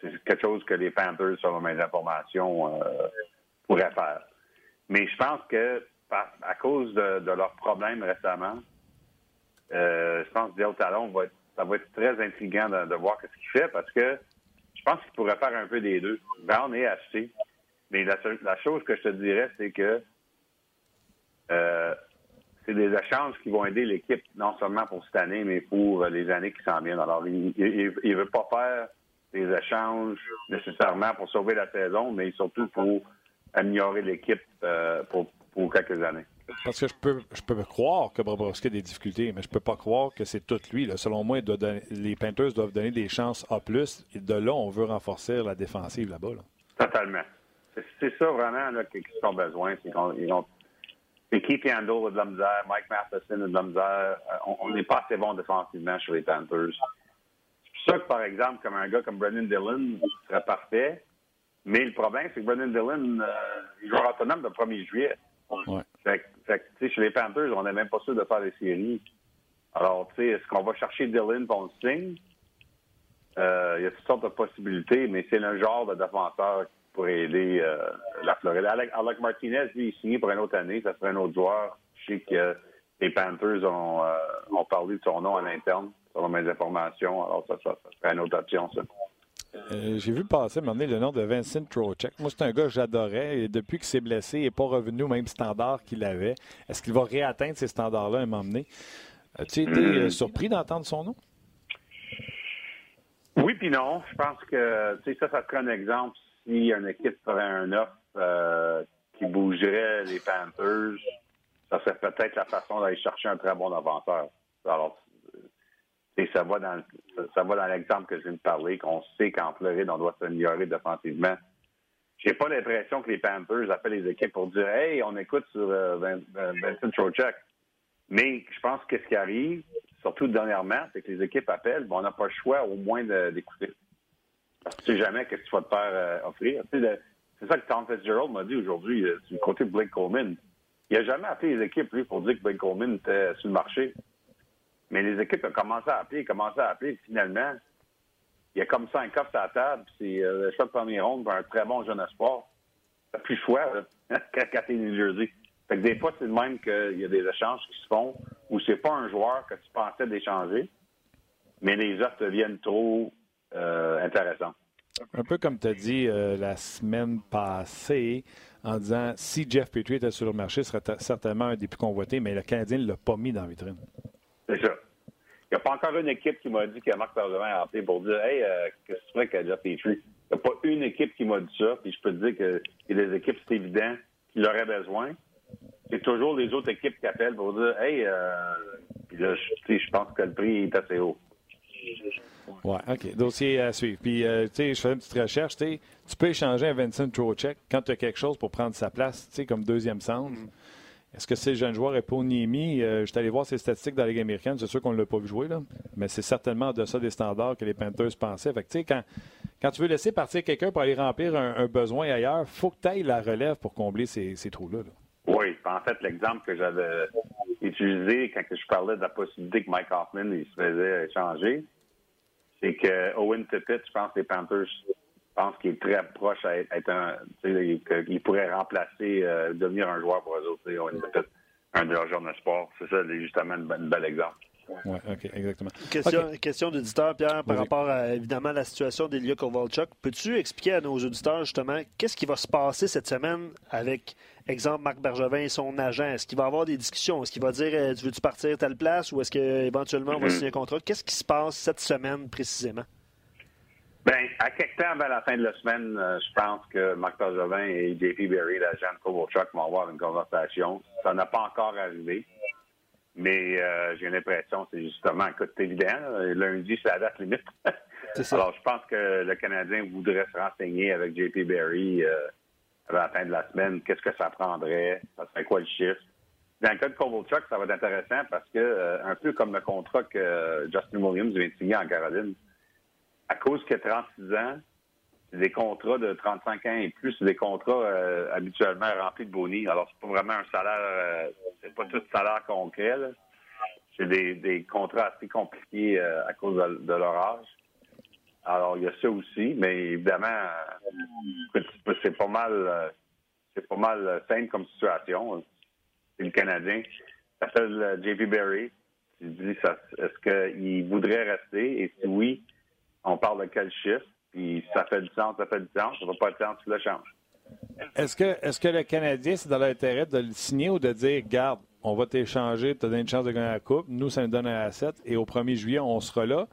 c'est quelque chose que les Panthers, selon mes informations, euh, pourraient faire. Mais je pense que par- à cause de, leurs problèmes récemment, euh, je pense que Dale Talon va être, ça va être très intriguant de, de voir ce qu'il fait parce que pense qu'il pourrait faire un peu des deux, vendre et acheter. Mais la, la chose que je te dirais, c'est que euh, c'est des échanges qui vont aider l'équipe, non seulement pour cette année, mais pour les années qui s'en viennent. Alors, il ne veut pas faire des échanges nécessairement pour sauver la saison, mais surtout pour améliorer l'équipe euh, pour quelques années.
Parce que je peux, je peux croire que Bobrovski a des difficultés, mais je peux pas croire que c'est tout lui. là. Selon moi, il doit donner- les Panthers doivent donner des chances A+. Et de là, on veut renforcer la défensive là-bas. là.
Totalement. C'est- ça vraiment là, qu'ils ont besoin. C'est qu'on- ils ont- Keith Handel a de la misère, Mike Matheson a de la misère. Euh, on n'est pas assez bon défensivement sur les Panthers. C'est pour ça que, par exemple, comme un gars comme Brendan Dillon serait parfait. Mais le problème, c'est que Brendan Dillon, euh, il joue autonome le 1er juillet.
Ouais.
Fait, que, fait que, chez les Panthers, on n'est même pas sûr de faire des séries. Alors, tu sais, est-ce qu'on va chercher Dillon pour signe? Euh, il y a toutes sortes de possibilités, mais c'est le genre de défenseur qui pourrait aider euh, la Floride. Alec, Martinez, lui, il est signé pour une autre année. Ça serait un autre joueur. Je sais que les Panthers ont, euh, ont parlé de son nom à l'interne, selon mes informations. Alors, ça, ça, ça serait une autre option, ça.
Euh, J'ai vu passer m'emmener le nom de Vincent Trocek. Moi, c'est un gars que j'adorais et depuis qu'il s'est blessé, il n'est pas revenu au même standard qu'il avait. Est-ce qu'il va réatteindre ces standards-là à m'emmener? As-tu été euh, surpris d'entendre son nom?
Oui, puis non. Je pense que tu sais, ça, ça serait un exemple si une équipe ferait un offre euh, qui bougerait les Panthers. Ça serait peut-être la façon d'aller chercher un très bon avanteur. Alors, et ça va dans l'exemple que je viens de parler, qu'on sait qu'en Floride, on doit s'améliorer défensivement. J'ai pas l'impression que les Panthers appellent les équipes pour dire Hey, on écoute sur euh, Vincent Trocek. Mais je pense que ce qui arrive, surtout dernièrement, c'est que les équipes appellent, on n'a pas le choix au moins d'écouter. Parce que tu sais jamais ce que tu vas te faire euh, offrir. C'est ça que Tom Fitzgerald m'a dit aujourd'hui euh, du côté de Blake Coleman. Il n'a jamais appelé les équipes, lui, pour dire que Blake Coleman était sur le marché. Mais les équipes ont commencé à appeler, commencé à appeler, finalement, il y a comme cinq offres à la table, c'est euh, le choix de premier pour un très bon jeune espoir. T'as plus le choix, là, quand t'es New Jersey. Fait que des fois, c'est le même qu'il y a des échanges qui se font où c'est pas un joueur que tu pensais d'échanger, mais les offres deviennent trop euh, intéressantes.
Un peu comme tu as dit euh, la semaine passée, en disant si Jeff Petrie était sur le marché, ce serait certainement un des plus convoités, mais le Canadien ne l'a pas mis dans la vitrine.
C'est ça. Il n'y a pas encore une équipe qui m'a dit que Marc Bergevin a appelé pour dire Hey, euh, qu'est-ce que tu ferais avec Jeff Petrie? Il n'y a pas une équipe qui m'a dit ça, puis je peux te dire qu'il y a des équipes, c'est évident, qui l'auraient besoin. C'est toujours les autres équipes qui appellent pour dire Hey, euh, puis là, je, je pense que le prix est assez haut.
Oui, OK. Dossier à suivre. Puis, euh, tu sais, je fais une petite recherche. Tu peux échanger un Vincent Trocek quand tu as quelque chose pour prendre sa place, tu sais, comme deuxième centre. Mm. Est-ce que c'est le jeune joueur Eponiemi? Euh, je suis allé voir ses statistiques dans la Ligue américaine. C'est sûr qu'on ne l'a pas vu jouer, là. Mais c'est certainement de ça des standards que les Panthers pensaient. Quand, quand tu veux laisser partir quelqu'un pour aller remplir un, besoin ailleurs, il faut que tu ailles la relève pour combler ces, ces trous-là.
Oui, en fait, l'exemple que j'avais utilisé quand je parlais de la possibilité que Mike Hoffman il se faisait échanger, c'est que Owen Tippett, je pense que les Panthers pense qu'il est très proche à être, un. qu'il pourrait remplacer, euh, devenir un joueur pour eux autres. Owen Tippett, un de leurs joueurs de sport. C'est ça, justement, un bel exemple.
Oui, OK, exactement.
Question, question d'auditeur, Pierre, par rapport à évidemment la situation d'Elia Kovalchuk. Peux-tu expliquer à nos auditeurs justement qu'est-ce qui va se passer cette semaine avec, exemple, Marc Bergevin et son agent? Est-ce qu'il va y avoir des discussions? Est-ce qu'il va dire euh, tu veux-tu partir à telle place ou est-ce qu'éventuellement on va mm-hmm. signer un contrat? Qu'est-ce qui se passe cette semaine précisément?
Bien, à quelque temps avant la fin de la semaine, euh, je pense que Marc Bergevin et JP Berry, l'agent de Kovalchuk, vont avoir une conversation. Ça n'a pas encore arrivé. Mais euh, j'ai l'impression, c'est justement, écoute, c'est évident. Lundi, c'est la date limite. Alors, je pense que le Canadien voudrait se renseigner avec JP Barry euh, la fin de la semaine. Qu'est-ce que ça prendrait? Ça serait quoi le chiffre? Dans le cas de Kovalchuk, ça va être intéressant parce que, euh, un peu comme le contrat que Justin Williams vient de signer en Caroline, à cause a 36 ans, des contrats de 35 ans et plus, c'est des contrats euh, habituellement remplis de bonus. Alors, c'est pas vraiment un salaire, euh, c'est pas tout salaire concret. C'est des, des, contrats assez compliqués euh, à cause de, leur âge. Alors, il y a ça aussi, mais évidemment, c'est pas mal, c'est pas mal simple comme situation. C'est le Canadien. Ça s'appelle JP Berry. Il dit, est-ce qu'il voudrait rester? Et si oui, on parle de quel chiffre? Puis ça fait du sens, ça fait du sens. Ça ne va pas de sens, tu le changes.
Est-ce que, est-ce que le Canadien, c'est dans l'intérêt de le signer ou de dire, garde, on va t'échanger, tu as donné une chance de gagner la Coupe, nous, ça nous donne un asset, et au 1er juillet, on sera là?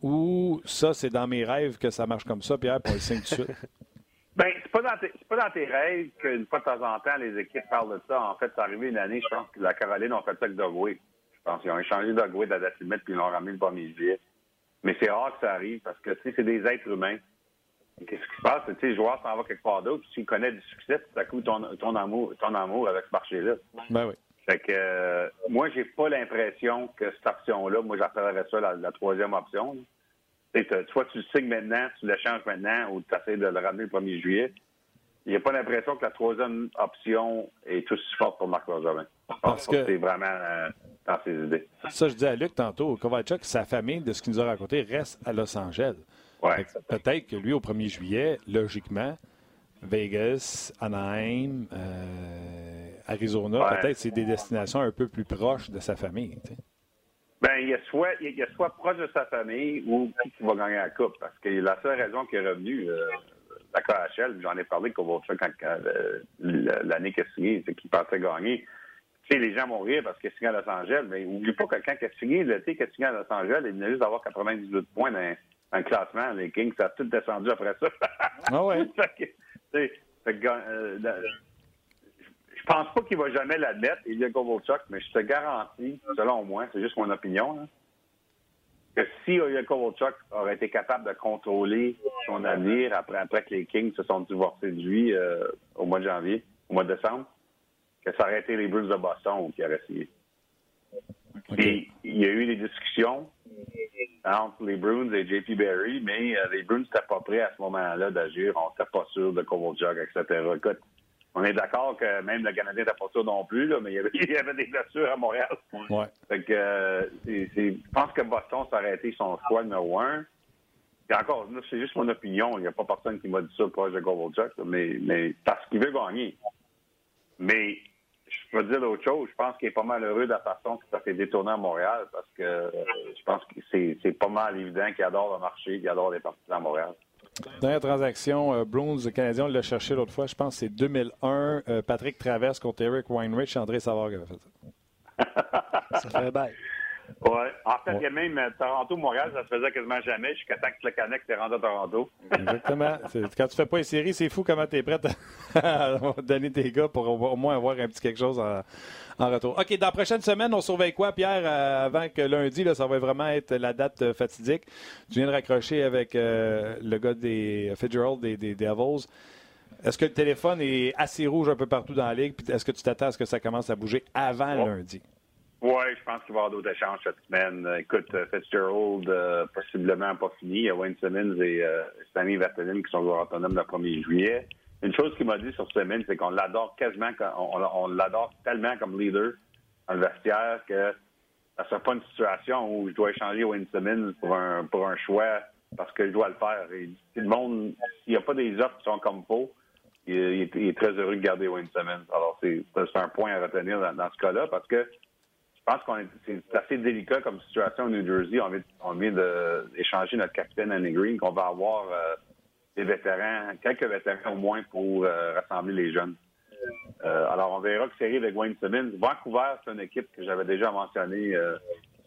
Ou ça, c'est dans mes rêves que ça marche comme ça, Pierre, pour le signe tout de suite?
Bien, c'est pas, dans tes, pas dans tes rêves qu'une fois de temps en temps, les équipes parlent de ça. En fait, c'est arrivé une année, je pense que la Caroline a fait ça avec Dogway. Je pense qu'ils ont échangé Dogway de la date limite, puis ils l'ont ramené le 1er juillet. Mais c'est rare que ça arrive parce que, tu sais, c'est des êtres humains. Qu'est-ce qui je pense que le joueur s'en va quelque part d'autre. S'il connaît du succès, tout à coup, ton, ton, amour, ton amour avec ce marché-là.
Ben oui.
Fait que euh, moi, j'ai pas l'impression que cette option-là, moi j'appellerais ça la, troisième option. Soit tu le signes maintenant, tu le changes maintenant, ou tu essaies de le ramener le 1er juillet. A pas l'impression que la troisième option est aussi forte pour Marc Bergevin. Parce que c'est vraiment euh, dans ses idées.
Ça, je dis à Luc tantôt, Kovalchuk, sa famille, de ce qu'il nous a raconté, reste à Los Angeles.
Ouais.
Peut-être que lui, au 1er juillet, logiquement, Vegas, Anaheim, euh, Arizona, peut-être c'est des destinations un peu plus proches de sa famille.
Ben, il est soit, il est soit proche de sa famille ou qui va gagner la coupe. Parce que la seule raison qu'il est revenu, euh, la KHL, j'en ai parlé quand, euh, l'année qu'il a signé, c'est qu'il pensait gagner. Sais, les gens vont rire parce qu'il a signé à Los Angeles, mais n'oublie pas que quand il a signé, l'été qu'il a signé à Los Angeles, il venait juste d'avoir 98 points dans, un classement. Les Kings, ça a tout descendu après ça.
Ah ouais.
fait que, euh, je pense pas qu'il va jamais l'admettre, il y a Kovalchuk, mais je te garantis, selon moi, c'est juste mon opinion, que si Ilya Kovalchuk aurait été capable de contrôler son avenir après, après que les Kings se sont divorcés de lui euh, au mois de janvier, au mois de décembre, que ça aurait été les Bruins de Boston qui auraient signé. il y a eu des discussions entre les Bruins et JP Barry, mais euh, les Bruins n'étaient pas prêts à ce moment-là d'agir. On n'était pas sûr de Kovalchuk, etc. Écoute, on est d'accord que même le Canadien n'était pas sûr non plus, là, mais il y, avait, des blessures à Montréal.
Ouais.
Fait que, euh, je pense que Boston été son choix numéro un. Et encore, c'est juste mon opinion. Il n'y a pas personne qui m'a dit ça pour de Kovalchuk, mais, mais parce qu'il veut gagner. Mais je peux dire l'autre chose. Je pense qu'il est pas mal heureux de la façon que ça s'est détourné à Montréal parce que euh, je pense que c'est pas mal évident qu'il adore le marché, qu'il adore les partisans à Montréal.
Dernière transaction, euh, Bruins, le Canadien, on l'a cherché l'autre fois, je pense que c'est 2001. Euh, Patrick Traverse contre Eric Weinrich, André Savard qui avait fait
ça. ça fait bail.
Oui. En fait, il y a même euh, Toronto-Montréal, ça se faisait quasiment jamais jusqu'à temps que le Canuck t'es rendu à Toronto.
Exactement. Quand tu fais pas une série, c'est fou comment tu es prêt à donner tes gars pour au moins avoir un petit quelque chose en, retour. OK, dans la prochaine semaine, on surveille quoi, Pierre, euh, avant que lundi, là, ça va vraiment être la date euh, fatidique. Tu viens de raccrocher avec le gars des Fitzgerald des, des Devils. Est-ce que le téléphone est assez rouge un peu partout dans la ligue? Est-ce que tu t'attends à ce que ça commence à bouger avant lundi?
Oui, je pense qu'il va y avoir d'autres échanges cette semaine. Écoute, euh, Fitzgerald, euh, possiblement pas fini. Il y a Wayne Simmons et euh, Stanley qui sont joueurs autonomes le 1er juillet. Une chose qu'il m'a dit sur Simmons, c'est qu'on l'adore quasiment, on, l'adore tellement comme leader dans le vestiaire que ça ne sera pas une situation où je dois échanger Wayne Simmons pour un, pour un choix parce que je dois le faire. Et, si le monde, s'il n'y a pas des offres qui sont comme faux, il, est, très heureux de garder Wayne Simmons. Alors, c'est un point à retenir dans ce cas-là parce que je pense qu'on est, c'est assez délicat comme situation au New Jersey. On vient, d'échanger notre capitaine Annie Green, qu'on va avoir euh, des vétérans, quelques vétérans au moins pour euh, rassembler les jeunes. Euh, alors, on verra que c'est avec Wayne Simmons. Vancouver, c'est une équipe que j'avais déjà mentionnée,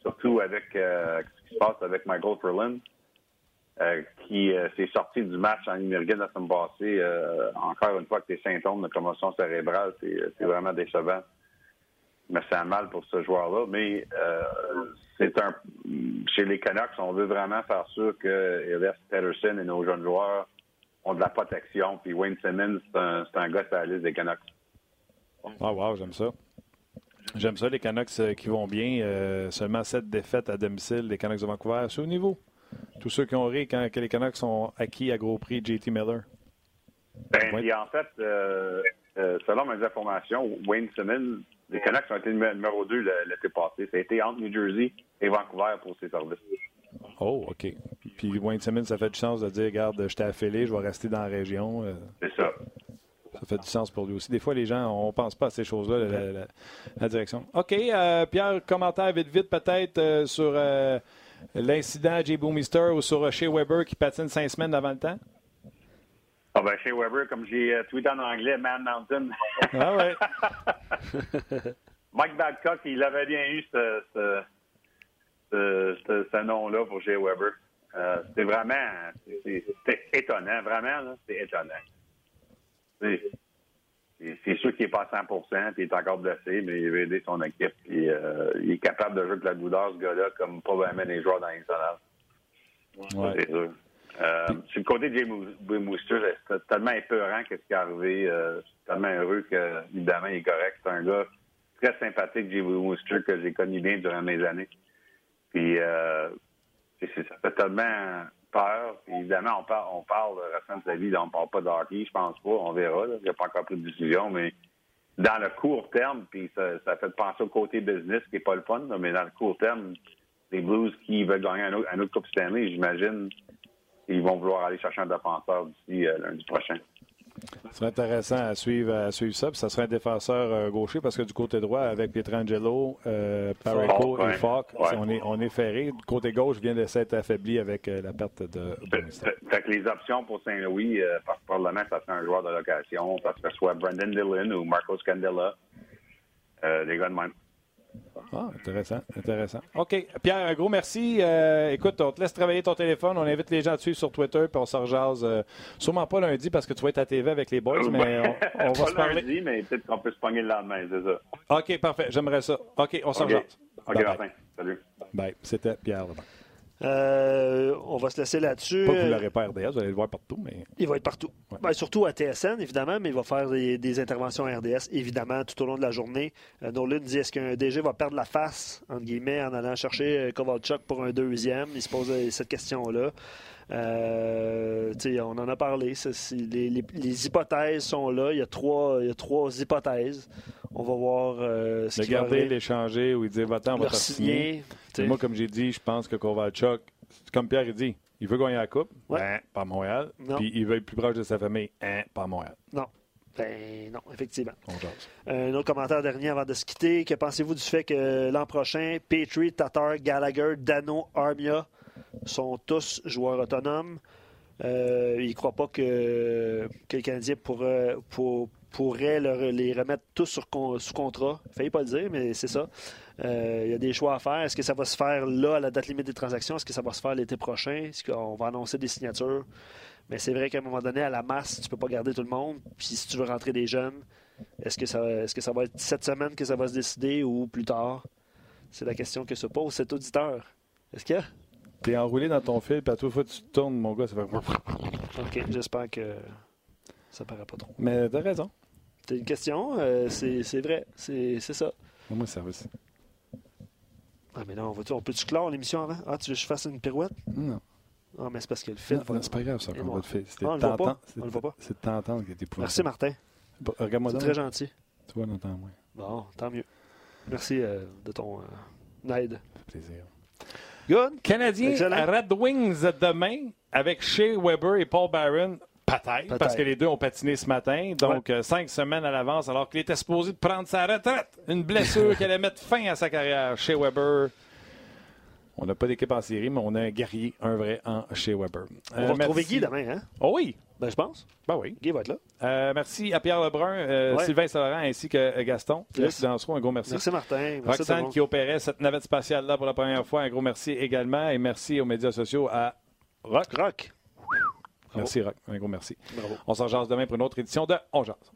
surtout avec ce qui se passe avec Michael Ferlin, qui s'est sorti du match en Immergen la semaine passée. encore une fois, que des symptômes de commotion cérébrale, c'est vraiment décevant me sens mal pour ce joueur-là, mais euh, c'est un chez les Canucks, on veut vraiment faire sûr que Elias Peterson et nos jeunes joueurs ont de la protection. Puis Wayne Simmons, c'est un, un, gars sur la liste des Canucks.
Ah wow, j'aime ça. J'aime ça, les Canucks euh, qui vont bien. Euh, seulement sept défaites à domicile des Canucks de Vancouver. C'est au niveau. Tous ceux qui ont ri quand que les Canucks sont acquis à gros prix, JT Miller.
Ben, en fait, selon mes informations, Wayne Simmons les Canucks ont été numéro 2 l'été passé. Ça a été entre New Jersey et Vancouver pour ses services.
Oh, OK. Puis Wayne Simmons, ça fait du sens de dire, regarde, je t'ai affilé, je vais rester dans la région.
Euh. C'est ça.
Ça fait du sens pour lui aussi. Des fois, les gens, on ne pense pas à ces choses-là, la, direction. OK. Euh, Pierre, commentaire vite, vite peut-être euh, sur l'incident J. Boomister ou sur Shea Weber qui patine cinq semaines avant le temps?
Ah ben, chez Weber, comme j'ai euh, tweeté en anglais, Man Mountain.
Ah ouais.
Mike Babcock, il avait bien eu ce, ce, ce, ce nom-là pour chez Weber. Euh, c'était vraiment c'était étonnant, vraiment, c'est étonnant. C'est sûr qu'il n'est pas à 100 puis il est encore blessé, mais il veut aider son équipe. Et, euh, il est capable de jouer avec la douleur, ce gars-là, comme pas vraiment les joueurs dans.
Ouais. C'est sûr.
Euh, sur le côté de Jay Wooster, c'est tellement épeurant que ce qui est arrivé. Euh, tellement heureux que, évidemment, il est correct. C'est un gars très sympathique, Jay Wooster, que j'ai connu bien durant mes années. Puis, euh, ça fait tellement peur. évidemment, on parle, on parle de restant de sa vie, on parle pas d'hockey, je pense pas. On verra. Il n'y a pas encore pris de décision, mais dans le court terme, puis ça, ça fait penser au côté business qui n'est pas le fun, mais dans le court terme, les Blues qui veulent gagner un autre, un autre Coupe Stanley, j'imagine qu'ils vont vouloir aller chercher un défenseur d'ici euh, lundi prochain.
Ce serait intéressant à suivre, à suivre ça. Puis ça serait un défenseur euh, gaucher parce que du côté droit, avec Pietrangelo, euh, Pareco et Falk, on, est, on est ferré. Du côté gauche vient de s'être affaibli avec euh, la perte de.
Fait, que les options pour Saint-Louis, par probablement, ça serait un joueur de location. Ça serait soit Brendan Dillon ou Marcos Candela. les gars de même.
Ah, intéressant, intéressant. OK. Pierre, un gros merci. Euh, écoute, on te laisse travailler ton téléphone. On invite les gens à te suivre sur Twitter, puis on se rejase. Euh, sûrement pas lundi parce que tu vas être à TV avec les boys, mais on, va se parler.
lundi, mais peut-être qu'on peut se pogner le lendemain, c'est ça.
OK, parfait. J'aimerais ça. OK, on se
okay.
rejase.
OK, Martin. Salut.
Bye. C'était Pierre
euh, on va se laisser là-dessus.
Pas que vous l'aurez pas RDS, vous allez le voir partout. mais
Il va être partout. Ouais. Ben, surtout à TSN, évidemment, mais il va faire des, des, interventions RDS, évidemment, tout au long de la journée. Euh, Nolan dit est-ce qu'un DG va perdre la face, entre guillemets, en allant chercher euh, Kovalchuk pour un deuxième? Il se pose cette question-là. Euh, on en a parlé. les, les, les, hypothèses sont là. Il y a trois, il y a trois hypothèses. On va voir euh, ce
Le garder, l'échanger ou il dit va-t'en, on va te signer. Moi, comme j'ai dit, je pense que Kovalchuk, comme Pierre dit, il veut gagner la Coupe,
ouais.
hein, pas à Montréal. Puis il veut être plus proche de sa famille, hein, pas à Montréal.
Non. Ben non, effectivement.
On
un autre commentaire dernier avant de se quitter. Que pensez-vous du fait que l'an prochain, Petrie, Tatar, Gallagher, Dano, Armia sont tous joueurs autonomes? Euh, il ne croit pas que, que le Canadien pourrait, les remettre tous sous contrat. Il failli pas le dire, mais c'est ça. Euh, il y a des choix à faire. Est-ce que ça va se faire là, à la date limite des transactions? Est-ce que ça va se faire l'été prochain? Est-ce qu'on va annoncer des signatures? Mais c'est vrai qu'à un moment donné, à la masse, tu ne peux pas garder tout le monde. Puis si tu veux rentrer des jeunes, est-ce que, ça, est-ce que ça va être cette semaine que ça va se décider ou plus tard? C'est la question que se pose cet auditeur. Est-ce qu'il y a?
T'es enroulé dans ton fil, puis à toute fois tu tournes, mon gars, ça fait.
OK, j'espère que ça paraît pas trop.
Mais t'as raison.
C'est une question, euh, c'est, vrai, c'est, ça.
Moi, ça va aussi.
Ah, mais non, on, on peut-tu clore l'émission avant? Ah, tu veux que je fasse une pirouette?
Non.
Ah, mais c'est parce que le fil.
C'est pas grave, ça, qu'on va le faire. C'était
Ah, on le voit pas. On le voit pas.
C'est tentant qui était pour
Merci, Martin.
Regarde-moi
C'est très gentil.
Tu vois, on entend moins.
Bon, tant mieux. Merci euh, de ton euh, aide.
Ça fait plaisir.
Good.
Canadien
Excellent.
Red Wings demain avec Shea Weber et Paul Byron. Peut-être, parce que les deux ont patiné ce matin. Donc, euh, cinq semaines à l'avance, alors qu'il était supposé de prendre sa retraite. Une blessure qui allait mettre fin à sa carrière. Shea Weber. On n'a pas d'équipe en série, mais on a un guerrier, un vrai, en Shea Weber.
On va retrouver Guy demain, hein?
Oh oui!
Ben, je pense.
Ben oui.
Guy va être là.
Euh, merci à Pierre Lebrun, euh,
Ouais.
Sylvain Saint-Laurent ainsi que euh, Gaston.
Yes.
Dansereau, un gros merci.
Merci, Martin. Merci
Roxane qui opérait cette navette spatiale-là pour la première fois, un gros merci également. Et merci aux médias sociaux à Rock.
Rock.
Merci Rock, un gros merci.
Bravo.
On s'en jase demain pour une autre édition de On Jase.